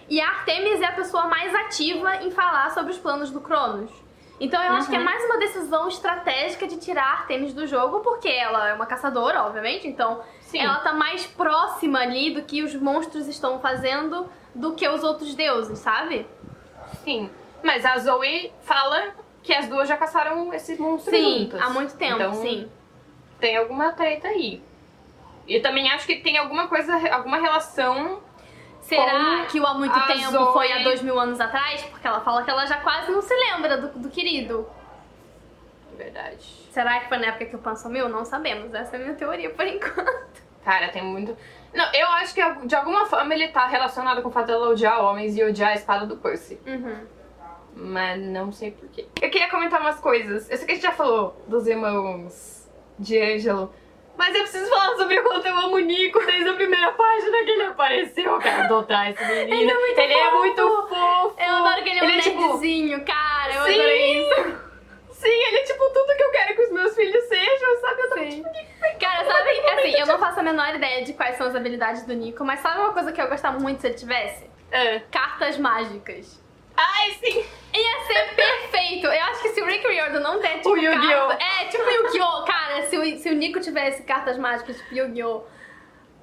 E a Artemis é a pessoa mais ativa em falar sobre os planos do Cronos. Então eu acho que é mais uma decisão estratégica de tirar a Artemis do jogo, porque ela é uma caçadora, obviamente, então Sim. ela tá mais próxima ali do que os monstros estão fazendo do que os outros deuses, sabe? Sim. Mas a Zoe fala que as duas já caçaram esses monstros Sim, juntas. há muito tempo, Então, sim. Tem alguma treta aí. E também acho que tem alguma coisa, alguma relação. Será que o há muito tempo Zoe- foi há dois mil anos atrás? Porque ela fala que ela já quase não se lembra do, do querido. Verdade. Será que foi na época que o Pan sumiu? Não sabemos. Essa é a minha teoria por enquanto. Cara, tem muito. Não, eu acho que de alguma forma ele tá relacionado com o fato dela odiar homens e odiar a espada do Percy. Uhum. Mas não sei porquê. Eu queria comentar umas coisas. Eu sei que a gente já falou dos irmãos de Ângelo. Mas eu preciso falar sobre o quanto eu amo o Nico desde a primeira página que ele apareceu. Eu quero adotar esse menino. Ele é muito Ele é fofo. muito fofo. Eu adoro que ele é um Ele é, tipo, nerdzinho, cara. Eu Sim. adorei isso. Sim, ele é tipo tudo que eu quero que os meus filhos sejam, sabe? Eu tô Sim. Cara, sabe, assim, eu não faço a menor ideia de quais são as habilidades do Nico, mas sabe uma coisa que eu gostava muito se ele tivesse? Ah. Cartas mágicas. Ai, sim! Ia ser perfeito! Eu acho que se o Rick Riordan não der, tipo, O Yu-Gi-Oh! carta- É, tipo Yu-Gi-Oh! Cara, se o, se o Nico tivesse cartas mágicas, tipo Yu-Gi-Oh!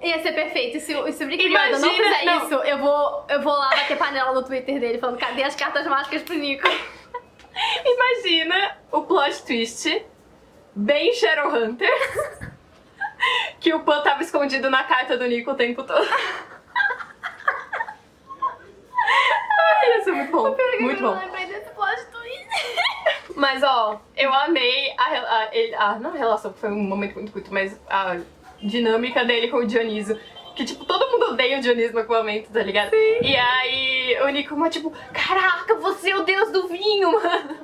Ia ser perfeito. E se, o- se o Rick Riordan não Imagina- fizer não. isso, eu vou, eu vou lá bater panela no Twitter dele falando, cadê as cartas mágicas pro Nico? Imagina o plot twist bem Shadowhunter que o Pan tava escondido na carta do Nico o tempo todo. Ai, isso é muito bom. Muito eu bom. Mas ó, eu amei a, a, ele- a- não a relação, que foi um momento muito curto, mas a dinâmica dele com o Dioniso. Que, tipo, todo mundo odeia o Dioniso naquele momento, tá ligado? E aí o Nico, mas, tipo, caraca, você é o deus do vinho, mano.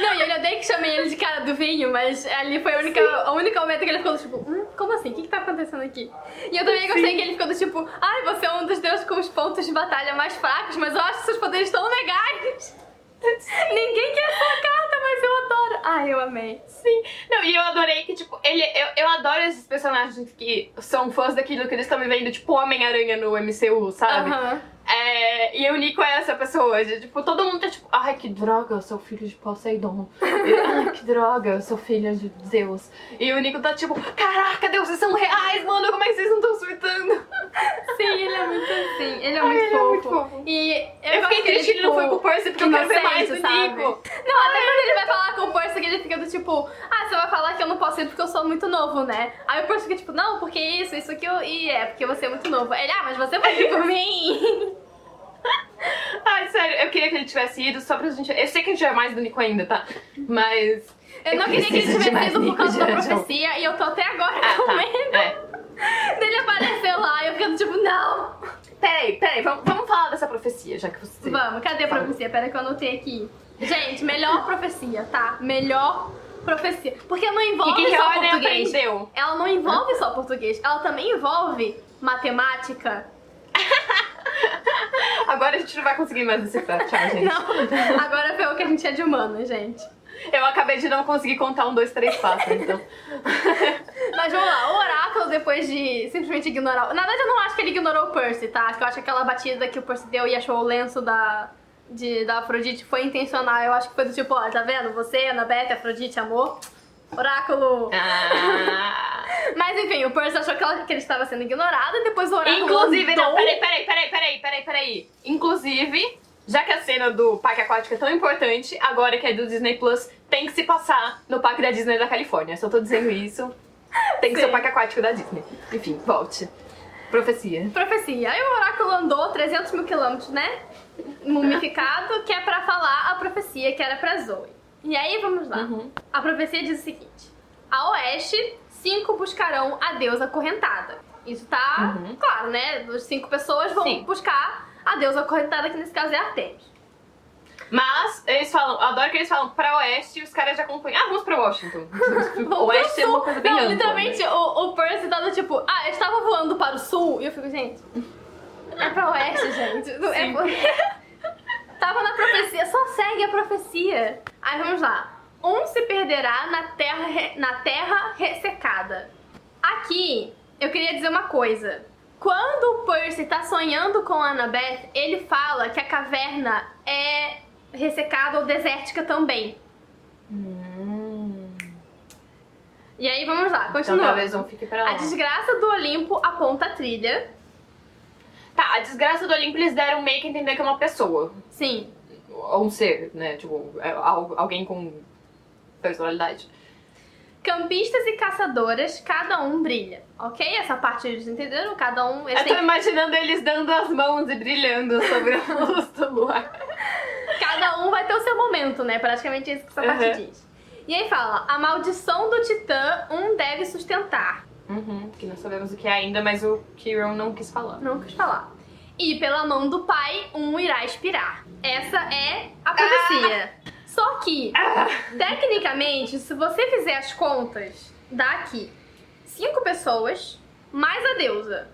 Não, e eu odeio que chamei ele de cara do vinho, mas ali foi a única, a única momento que ele ficou tipo, hum, como assim? O que, que tá acontecendo aqui? E eu também gostei Sim. que ele ficou do tipo, ai, você é um dos deuses com os pontos de batalha mais fracos, mas eu acho seus poderes tão legais. Ninguém quer essa carta, mas eu adoro. Ai, eu amei. Sim. Não, e eu adorei que, tipo, ele. Eu, eu adoro esses personagens que são fãs daquilo que eles estão vivendo, tipo Homem-Aranha no MCU, sabe? Aham. É, e o Nico é essa pessoa, de, tipo, todo mundo tá tipo, ai que droga, eu sou filho de Poseidon. E, ai que droga, eu sou filha de Zeus. E o Nico tá tipo, caraca, deuses são reais, mano, como é que vocês não estão surtando? Sim, ele é muito assim. Ele é Ai, muito ele é muito fofo. E eu, Eu, fiquei que triste que ele não foi tipo, com o Percy, porque eu quero ver mais do sabe? Nico. Não, até quando ele vai falar com o Percy, que ele fica do tipo, ah, você vai falar que eu não posso ir porque eu sou muito novo, né? Aí o Percy fica tipo, não, porque isso, isso aqui, eu... e é, porque você é muito novo. Ele, ah, mas você pode ir por mim. Ai, sério, eu queria que ele tivesse ido só pra gente. Eu sei que a gente é mais do Nico ainda, tá? Mas. Eu não queria que ele tivesse ido por causa da profecia, e eu tô até agora Ah, com tá. medo É. dele aparecer lá, e eu ficando tipo, não. Peraí, peraí, vamos, vamos falar dessa profecia, já que você. Vamos, cadê a profecia? Pera que eu anotei aqui. Gente, melhor profecia, tá? Melhor profecia. Porque não envolve que, que só português. aprendeu? Ela não envolve só português, ela também envolve matemática. Agora a gente não vai conseguir mais decifrar. Tchau, gente. Não, agora foi o que a gente é de humana, gente. Eu acabei de não conseguir contar um, dois, três, quatro, então. Mas vamos lá, o oráculo, depois de simplesmente ignorar. Na verdade, eu não acho que ele ignorou o Percy, tá? Que eu acho que aquela batida que o Percy deu e achou o lenço da, de, da Afrodite foi intencional. Eu acho que foi do tipo, ó, tá vendo? Você, Anabete, Afrodite, amor. Oráculo. Ah. Mas enfim, o Percy achou que, ela- que ele estava sendo ignorado e depois o oráculo. Inclusive, não, peraí, peraí, peraí, peraí, peraí, peraí. Inclusive, já que a cena do Parque Aquático é tão importante, agora que é do Disney Plus, tem que se passar no Parque da Disney da Califórnia. Só tô dizendo isso. Tem que ser Sim. o Parque Aquático da Disney. Enfim, volte. Profecia. Profecia. Aí o oráculo andou 300 mil quilômetros, né? Mumificado, que é pra falar a profecia que era pra Zoe. E aí, vamos lá. Uhum. A profecia diz o seguinte: A oeste, cinco buscarão a deusa acorrentada. Isso tá Uhum. claro, né? As cinco pessoas vão Sim. buscar a deusa acorrentada, que nesse caso é Artemis. Mas eles falam, adoro que eles falam pra oeste e os caras já acompanham. Ah, vamos pra Washington. Oeste é uma coisa bem Não, ampla, literalmente, né? o, o Percy tá do tipo, ah, eu estava voando para o sul. E eu fico, gente, é pra oeste, gente. Não É por... Tava na profecia, só segue a profecia. Aí vamos lá. Um se perderá na terra, na terra ressecada. Aqui, eu queria dizer uma coisa. Quando o Percy tá sonhando com a Annabeth, ele fala que a caverna é ressecada ou desértica também. Hum. E aí, vamos lá, Então continua. talvez não fique pra lá. A desgraça do Olimpo aponta a trilha. Tá, a desgraça do Olimpo eles deram meio que entender que é uma pessoa. Sim. Ou um ser, né? Tipo, é al- alguém com personalidade. Campistas e caçadoras, cada um brilha. Ok? Essa parte eles entenderam? Cada um. Eu tô imaginando eles dando as mãos e brilhando sobre a luz do luar. Cada um vai ter o seu momento, né? Praticamente é isso que essa parte Uhum. diz. E aí fala: a maldição do Titã um deve sustentar. Uhum, que não sabemos o que é ainda, mas o Kieran não quis falar. Não quis falar. E pela mão do pai, um irá expirar. Essa é a profecia. Só que, Ah, tecnicamente, se você fizer as contas, dá aqui cinco pessoas mais a deusa.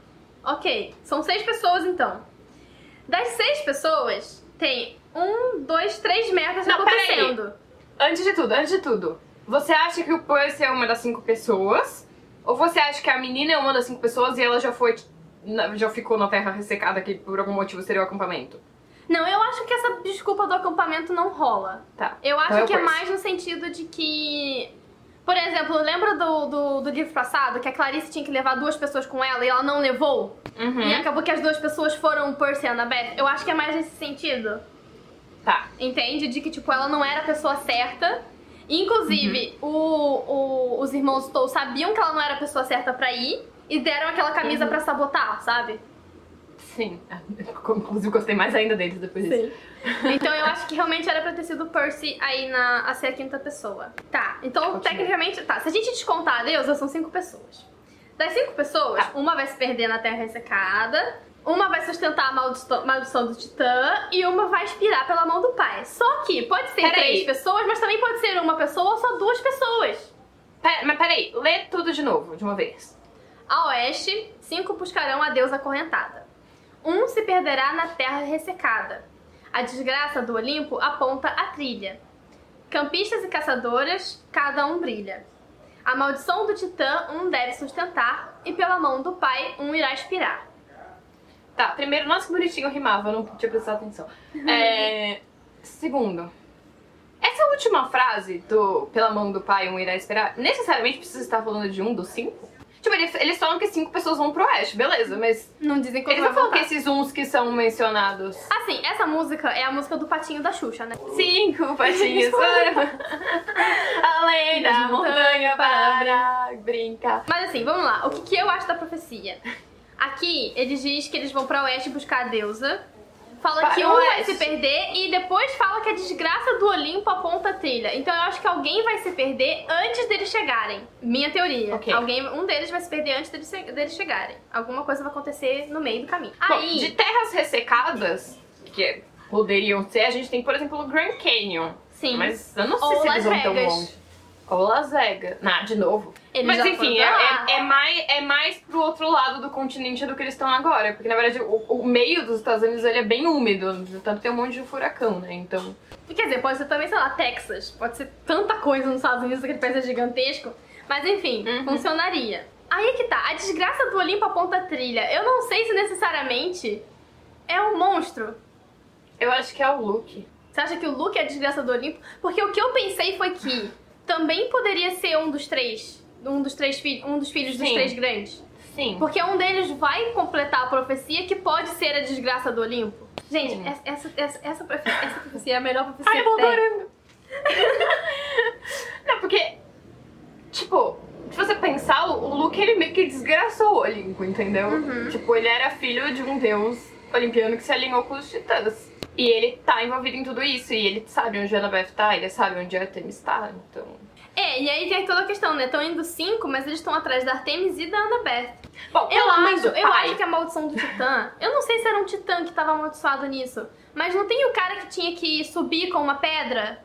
Ok, são seis pessoas então. Das seis pessoas, tem um, dois, três merdas Não, acontecendo. antes de tudo, antes de tudo, você acha que o Percy é uma das cinco pessoas? Ou você acha que a menina é uma das cinco pessoas e ela já foi. Já ficou na terra ressecada que por algum motivo seria o acampamento? Não, eu acho que essa desculpa do acampamento não rola. Tá. Eu acho Então é que é mais no sentido de que. Por exemplo, lembra do, do, do livro passado que a Clarice tinha que levar duas pessoas com ela e ela não levou? Uhum. E acabou que as duas pessoas foram o Percy e a Annabeth? Eu acho que é mais nesse sentido. Tá. Entende? De que, tipo, ela não era a pessoa certa. Inclusive, Uhum. o, o- os irmãos Stowe sabiam que ela não era a pessoa certa pra ir e deram aquela camisa Uhum. pra sabotar, sabe? Sim. Inclusive, gostei mais ainda deles depois disso. Então eu acho que realmente era pra ter sido o Percy aí na, a ser a quinta pessoa. Tá, então Continua. tecnicamente. Tá, se a gente descontar a deusa, são cinco pessoas. Das cinco pessoas, Tá. uma vai se perder na terra ressecada, uma vai sustentar a maldição, maldição do Titã e uma vai expirar pela mão do pai. Só que pode ser Peraí. três pessoas, mas também pode ser uma pessoa ou só duas pessoas. Pera- mas peraí, lê tudo de novo, de uma vez. A oeste, cinco buscarão a deusa acorrentada. Um se perderá na terra ressecada. A desgraça do Olimpo aponta a trilha. Campistas e caçadoras, cada um brilha. A maldição do Titã um deve sustentar, e pela mão do pai um irá expirar. Tá, primeiro, nossa, que bonitinho rimava, não tinha prestado atenção. É, segundo, essa última frase do pela mão do pai um irá esperar, necessariamente precisa estar falando de um dos cinco? Tipo, eles, eles falam que cinco pessoas vão pro oeste, beleza, mas Não dizem quando eles não falam que esses uns que são mencionados. Assim, essa música é a música do patinho da Xuxa, né? Cinco patinhos além da montanha para brincar. Mas assim, vamos lá. O que, que eu acho da profecia? Aqui, ele diz que eles vão pra oeste buscar a deusa. Fala Para que um vai oeste. se perder e depois fala que a desgraça do Olimpo aponta a trilha. Então eu acho que alguém vai se perder antes deles chegarem. Minha teoria. Ok. Alguém, um deles vai se perder antes deles, deles chegarem. Alguma coisa vai acontecer no meio do caminho. Bom, Aí, de terras ressecadas, que poderiam ser, a gente tem, por exemplo, o Grand Canyon. sim, Mas eu não sei Ou se Las eles vão tão Vegas. longe. Ou Las Vegas. Ah, de novo. eles Mas enfim, é, lá. é, é mais, é mais pro outro lado do continente do que eles estão agora. Porque na verdade o, o meio dos Estados Unidos ele é bem úmido. Tanto tem um monte de furacão, né? Então. Quer dizer, pode ser também, sei lá, Texas. Pode ser tanta coisa nos Estados Unidos, aquele país é gigantesco. Mas enfim, Uhum. funcionaria. Aí é que tá, a desgraça do Olimpo aponta trilha. Eu não sei se necessariamente é um monstro. Eu acho que é o Luke. Você acha que o Luke é a desgraça do Olimpo? Porque o que eu pensei foi que também poderia ser um dos três. Um dos três filhos, um dos filhos dos Sim. três grandes. Sim. Porque um deles vai completar a profecia que pode ser a desgraça do Olimpo. Gente, Sim. essa, essa, essa, essa, profe- essa profecia é a melhor profecia Ai, eu tem. adorando. Não, porque. Tipo, se você pensar, o o Luke ele meio que desgraçou o Olimpo, entendeu? Uhum. Tipo, ele era filho de um deus olimpiano que se alinhou com os titãs. E ele tá envolvido em tudo isso, e ele sabe onde a Annabeth tá, ele sabe onde a Artemis tá, então. É, e aí tem toda a questão, né? Estão indo cinco, mas eles estão atrás da Artemis e da Annabeth. Bom, Eu acho, eu acho que a maldição do Titã. Eu não sei se era um Titã que tava amaldiçoado nisso. Mas não tem o cara que tinha que subir com uma pedra?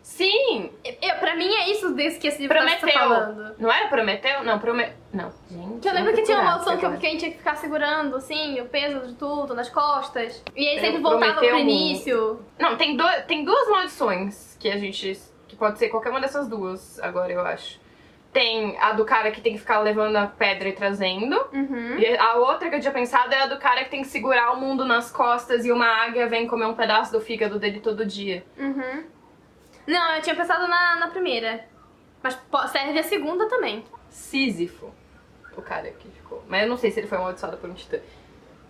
Sim! Eu, pra mim é isso desse que esse livro tá Prometeu. falando. Não era Prometeu? Não, Prometeu. Não, gente. Que eu lembro que tinha uma maldição que, que a gente tinha que ficar segurando, assim, o peso de tudo nas costas. E aí Eu sempre voltava Prometeu pro um- início. Não, tem, do- tem duas maldições que a gente. que pode ser qualquer uma dessas duas, agora eu acho. Tem a do cara que tem que ficar levando a pedra e trazendo. Uhum. E a outra que eu tinha pensado é a do cara que tem que segurar o mundo nas costas e uma águia vem comer um pedaço do fígado dele todo dia. Uhum. Não, eu tinha pensado na, na primeira. Mas po- serve a segunda também. Sísifo, o cara que ficou. Mas eu não sei se ele foi amaldiçoado por um titã.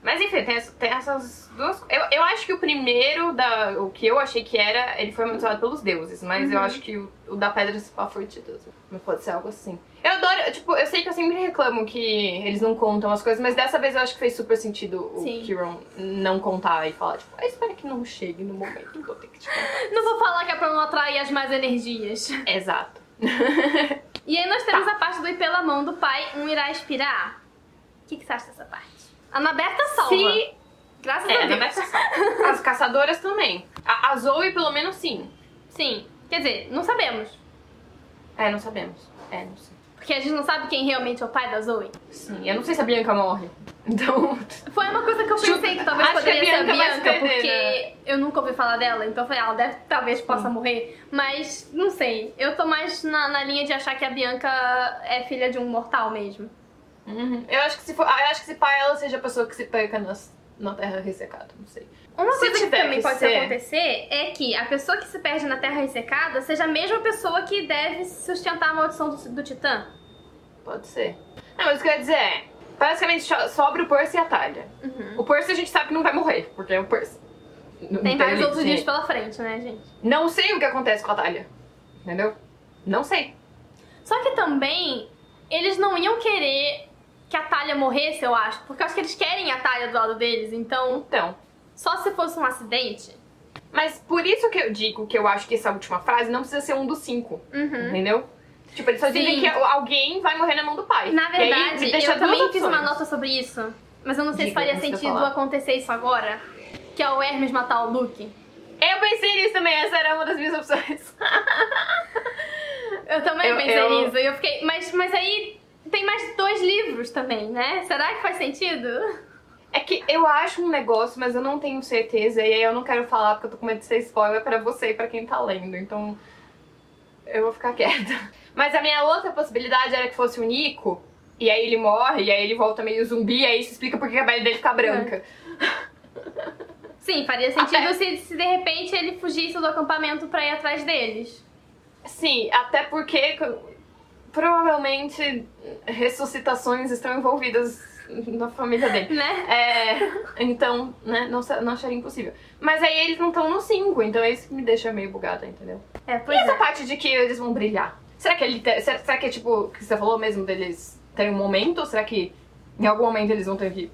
Mas enfim, tem, tem essas duas. Eu, eu acho que o primeiro, da, o que eu achei que era, ele foi amaldiçoado pelos deuses. Mas eu Uhum. acho que o, o da pedra Spa foi titã. Mas pode ser algo assim. Eu adoro, tipo, eu sei que eu sempre reclamo que eles não contam as coisas, mas dessa vez eu acho que fez super sentido o Sim. Kiron não contar e falar, tipo, ah, espera que não chegue no momento que eu tenho que te contar. Não vou falar que é pra não atrair as más energias. Exato. E aí nós temos a parte do ir pela mão do pai, um irá expirar. O que, que você acha dessa parte? A Anaberta salva. Se Graças É, a Deus. Bessa As caçadoras também. A, a Zoe, pelo menos, sim. Sim. Quer dizer, não sabemos. É, não sabemos. É, não sei. Porque a gente não sabe quem realmente é o pai da Zoe. Sim, eu não sei se a Bianca morre. Então. Foi uma coisa que eu pensei que talvez Acho que a poderia ser a Bianca Bianca, perder, porque né? eu nunca ouvi falar dela, então eu falei, ah, ela deve, talvez possa morrer. Mas, não sei, eu tô mais na, na linha de achar que a Bianca é filha de um mortal mesmo. Uhum. Eu acho que se for. Eu acho que se pai ela seja a pessoa que se perca nas, na terra ressecada, não sei. Uma Se coisa que também que pode ser- acontecer é que a pessoa que se perde na terra ressecada seja a mesma pessoa que deve sustentar a maldição do, do Titã. Pode ser. Não, mas o que eu ia dizer é. Basicamente so- sobra o Percy e a Talia. O Percy a gente sabe que não vai morrer, porque é o Percy. Não Tem vários outros dias pela frente, né, gente? Não sei o que acontece com a Talia. Entendeu? Não sei. Só que também, eles não iam querer que a Talia morresse, eu acho. Porque eu acho que eles querem a Talia do lado deles. Então, Então. só se fosse um acidente. Mas por isso que eu digo que eu acho que essa última frase não precisa ser um dos cinco. Uhum. Entendeu? Tipo, eles só Sim. dizem que alguém vai morrer na mão do pai. Na aí, verdade, eu também duas fiz uma opções. nota sobre isso. Mas eu não sei Diga, se faria sentido acontecer isso agora. Que é o Hermes matar o Luke. Eu pensei nisso também, essa era uma das minhas opções. Eu também Eu- pensei eu- nisso. E eu fiquei. Mas, mas aí tem mais dois livros também, né? Será que faz sentido? É que eu acho um negócio, mas eu não tenho certeza, e aí eu não quero falar porque eu tô com medo de ser spoiler pra você e pra quem tá lendo, então eu vou ficar quieta. Mas a minha outra possibilidade era que fosse o Nico, e aí ele morre, e aí ele volta meio zumbi, e aí isso explica porque a pele dele fica branca. Sim, faria sentido Até- se, se de repente ele fugisse do acampamento pra ir atrás deles. Sim, até porque provavelmente ressuscitações estão envolvidas na família dele. Né? É, então, né, não, não acharia impossível. Mas aí eles não estão no 5, então é isso que me deixa meio bugada, entendeu? É, E pois essa é. parte de que eles vão brilhar? Será que ele te- será, que é tipo o que você falou mesmo deles terem um momento? Ou será que em algum momento eles vão ter que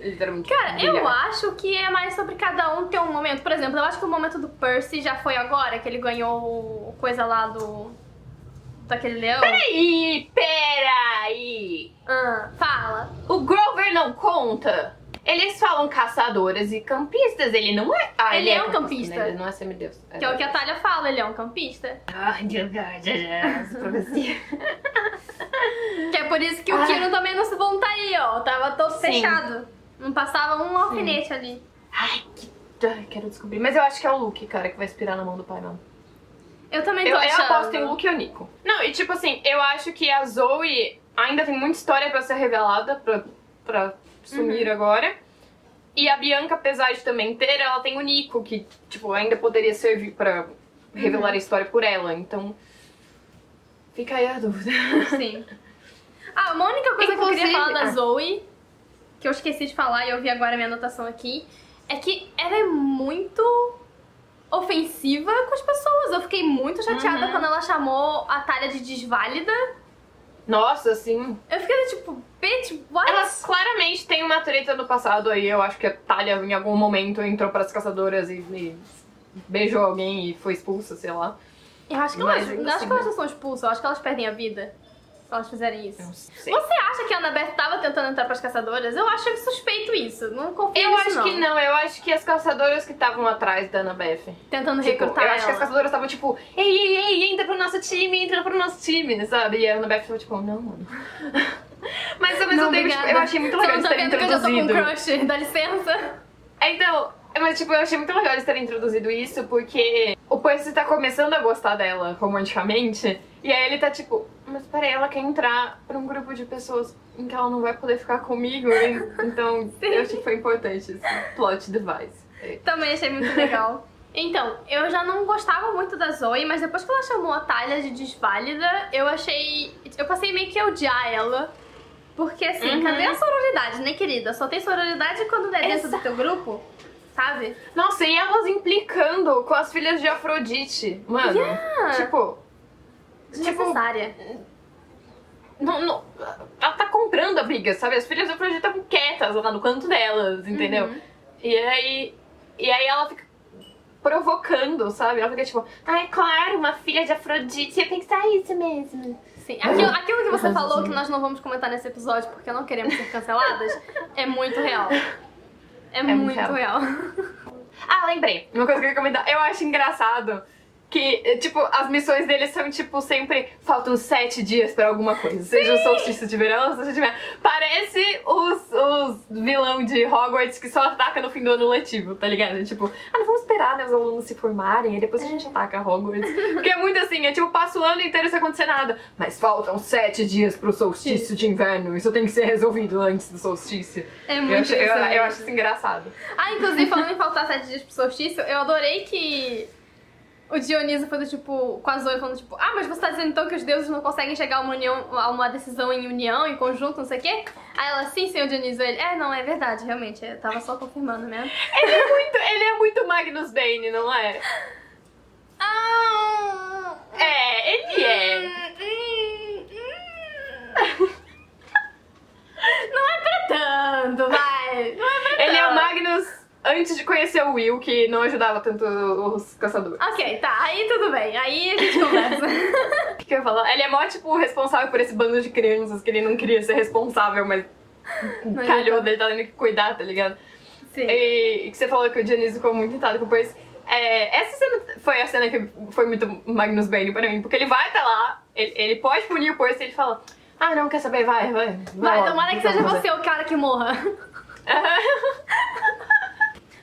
literalmente Cara, brilhar? eu acho que é mais sobre cada um ter um momento. Por exemplo, eu acho que o momento do Percy já foi agora, que ele ganhou coisa lá do. daquele leão. Peraí, peraí. Ah, fala. O Grover não conta? Eles falam caçadoras e campistas, ele não é. Ah, Ele é um campista. né? Ele não é semideus. Que é o que a Talha fala, ele é um campista. Ai, Deus, essa profecia. Que é por isso que o Ah. Kiro também não se voltaria, ó. Tava todo Sim. fechado. Não passava um alfinete ali. Ai, que. Ai, quero descobrir. Mas eu acho que é o Luke, cara, que vai inspirar na mão do pai, não. Eu também tô Eu, eu achando. aposto em Luke e o Nico. Não, e tipo assim, eu acho que a Zoe ainda tem muita história pra ser revelada, pra, pra sumir agora. E a Bianca, apesar de também ter, ela tem o Nico, que, tipo, ainda poderia servir pra revelar a história por ela. Então, fica aí a dúvida. Sim. Ah, uma única coisa que eu queria Inclusive- falar da ah. Zoe, que eu esqueci de falar e eu vi agora a minha anotação aqui, é que ela é muito ofensiva com as pessoas. Eu fiquei muito chateada Uhum. quando ela chamou a Talha de desválida. Nossa, assim. Eu fiquei tipo, bitch, what? Elas claramente têm uma treta no passado aí. Eu acho que a Talia, em algum momento, entrou pras caçadoras e, e beijou alguém e foi expulsa, sei lá. Eu acho que Mas elas, eu acho assim, que elas não são expulsas, eu acho que elas perdem a vida elas fizerem isso. Não. Você acha que a Annabeth tava tentando entrar pras caçadoras? Eu acho suspeito isso. Não confio Eu nisso, acho que não, eu acho que as caçadoras que estavam atrás da Annabeth. Tentando Tipo, recrutar eu acho que as ela. caçadoras estavam tipo, ei, ei, ei, entra pro nosso time, entra pro nosso time, sabe? E a Annabeth ficou tipo, não, mano. Mas ao mesmo Não, tempo, tipo, eu achei muito Você legal não eles tá vendo que eu já tô com um introduzido. crush, dá licença. É, Então, mas tipo, eu achei muito legal eles terem introduzido isso, porque o Percy tá começando a gostar dela romanticamente, e aí ele tá tipo, mas peraí, ela quer entrar pra um grupo de pessoas em que ela não vai poder ficar comigo, então eu achei que foi importante esse plot device. É. Também achei muito legal. Então, eu já não gostava muito da Zoe, mas depois que ela chamou a Talha de desválida, eu achei. Eu passei meio que a odiar ela. Porque assim, Uhum. cadê a sororidade, né, querida? Só tem sororidade quando é dentro do teu grupo, sabe? Nossa, e elas implicando com as filhas de Afrodite, mano. Yeah. Tipo, tipo, Desnecessária. não, não, ela tá comprando a briga, sabe? As filhas de Afrodite estavam quietas lá no canto delas, entendeu? Uhum. E aí, e aí ela fica provocando, sabe? Ela fica tipo, ah, é claro, uma filha de Afrodite ia pensar isso mesmo. Sim. Aquilo, aquilo que você falou que nós não vamos comentar nesse episódio porque não queremos ser canceladas é muito real. É, muito muito real. real. Ah, lembrei. Uma coisa que eu ia comentar. Eu acho engraçado que, é, tipo, as missões dele são, tipo, sempre faltam sete dias pra alguma coisa. Seja o solstício de verão, seja de inverno. Parece os, os vilão de Hogwarts que só ataca no fim do ano letivo, tá ligado? Tipo, ah, não vamos esperar, né, os alunos se formarem e depois a gente ataca Hogwarts. Porque é muito assim, é tipo, passa o ano inteiro sem acontecer nada. Mas faltam sete dias pro solstício de inverno. Isso tem que ser resolvido antes do solstício. É Eu muito acho, eu, isso eu mesmo. acho isso engraçado. Ah, inclusive, falando em faltar sete dias pro solstício, eu adorei que o Dioniso foi do tipo, com a Zoe falando tipo, ah, mas você tá dizendo então que os deuses não conseguem chegar a uma união, a uma decisão em união, em conjunto, não sei o quê? Aí ela, sim, senhor Dioniso, ele, é, não, é verdade, realmente, eu tava só confirmando mesmo. Ele é muito, ele é muito Magnus Bane, não é? Ah, É, ele é. hum, hum, hum. Não é pra tanto, vai. Não é pra Ele é o tanto. Magnus antes de conhecer o Will, que não ajudava tanto os caçadores. Ok, tá, aí tudo bem, aí a gente conversa. O que, que eu ia falar? Ele é mó, tipo, responsável por esse bando de crianças que ele não queria ser responsável, mas Mas calhou dele tá tendo que cuidar, tá ligado? Sim. E, e que você falou que o Dionísio ficou muito irritado com o. É, essa cena foi a cena que foi muito Magnus Bane pra mim, porque ele vai até lá, ele, ele pode punir o Percy e ele fala: Ah, não, quer saber? Vai, vai. Vai, lá, tomara que seja você o cara que morra.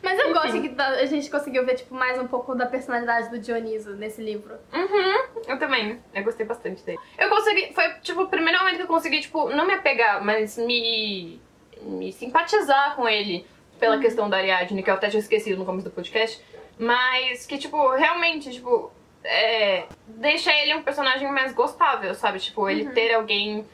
Mas eu Enfim. gosto que da- a gente conseguiu ver, tipo, mais um pouco da personalidade do Dioniso nesse livro. Uhum, eu também. Eu gostei bastante dele. Eu consegui. Foi, tipo, o primeiro momento que eu consegui, tipo, não me apegar, mas me. me simpatizar com ele pela questão da Ariadne, que eu até tinha esquecido no começo do podcast. Mas que, tipo, realmente, tipo. É, deixa ele um personagem mais gostável, sabe? Tipo, ele ter alguém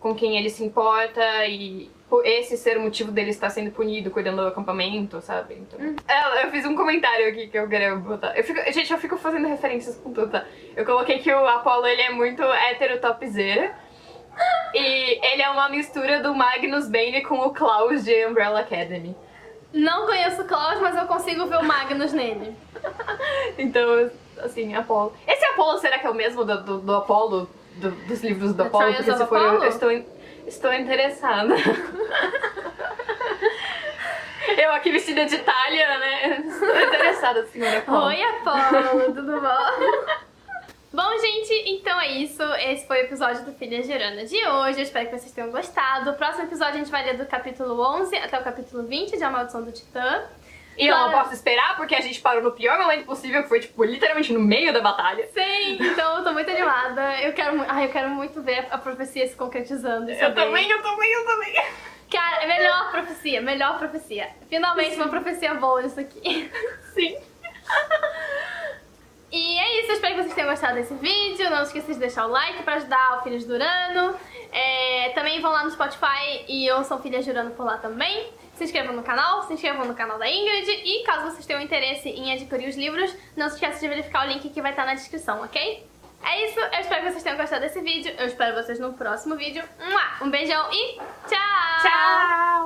com quem ele se importa e esse ser o motivo dele estar sendo punido, cuidando do acampamento, sabe? Então, É, eu fiz um comentário aqui que eu queria botar. Eu fico, gente, eu fico fazendo referências com tudo, tá? Eu coloquei que o Apollo ele é muito hétero topzera. E ele é uma mistura do Magnus Bane com o Klaus de Umbrella Academy. Não conheço o Klaus, mas eu consigo ver o Magnus nele. Então, assim, Apollo. Esse Apollo será que é o mesmo do, do, do Apollo? do- dos livros do The Apollo? Porque se for, eu, eu estou, in- estou interessada. eu aqui vestida de Itália, né? Estou interessada, senhora Apollo. Oi, Apolo, tudo bom? Bom, gente, então é isso. Esse foi o episódio do Filha Gerana de hoje. Eu espero que vocês tenham gostado. O próximo episódio a gente vai ler do capítulo 11 até o capítulo 20 de A Maldição do Titã. E eu não Claro. posso esperar porque a gente parou no pior momento possível, que foi, tipo, literalmente no meio da batalha. Sim, então eu tô muito animada. Eu quero, ai, eu quero muito ver a profecia se concretizando. Eu também, eu também, eu também. Cara, é melhor profecia, melhor profecia. Finalmente uma profecia boa nisso aqui. Sim. E é isso, eu espero que vocês tenham gostado desse vídeo. Não esqueça de deixar o like pra ajudar o Filhas do Urano. É, também vão lá no Spotify e ouçam Filhas de Urano por lá também. Se inscrevam no canal, se inscrevam no canal da Ingrid. E caso vocês tenham interesse em adquirir os livros, não se esqueça de verificar o link que vai estar na descrição, ok? É isso, eu espero que vocês tenham gostado desse vídeo. Eu espero vocês no próximo vídeo. Um beijão e tchau! Tchau.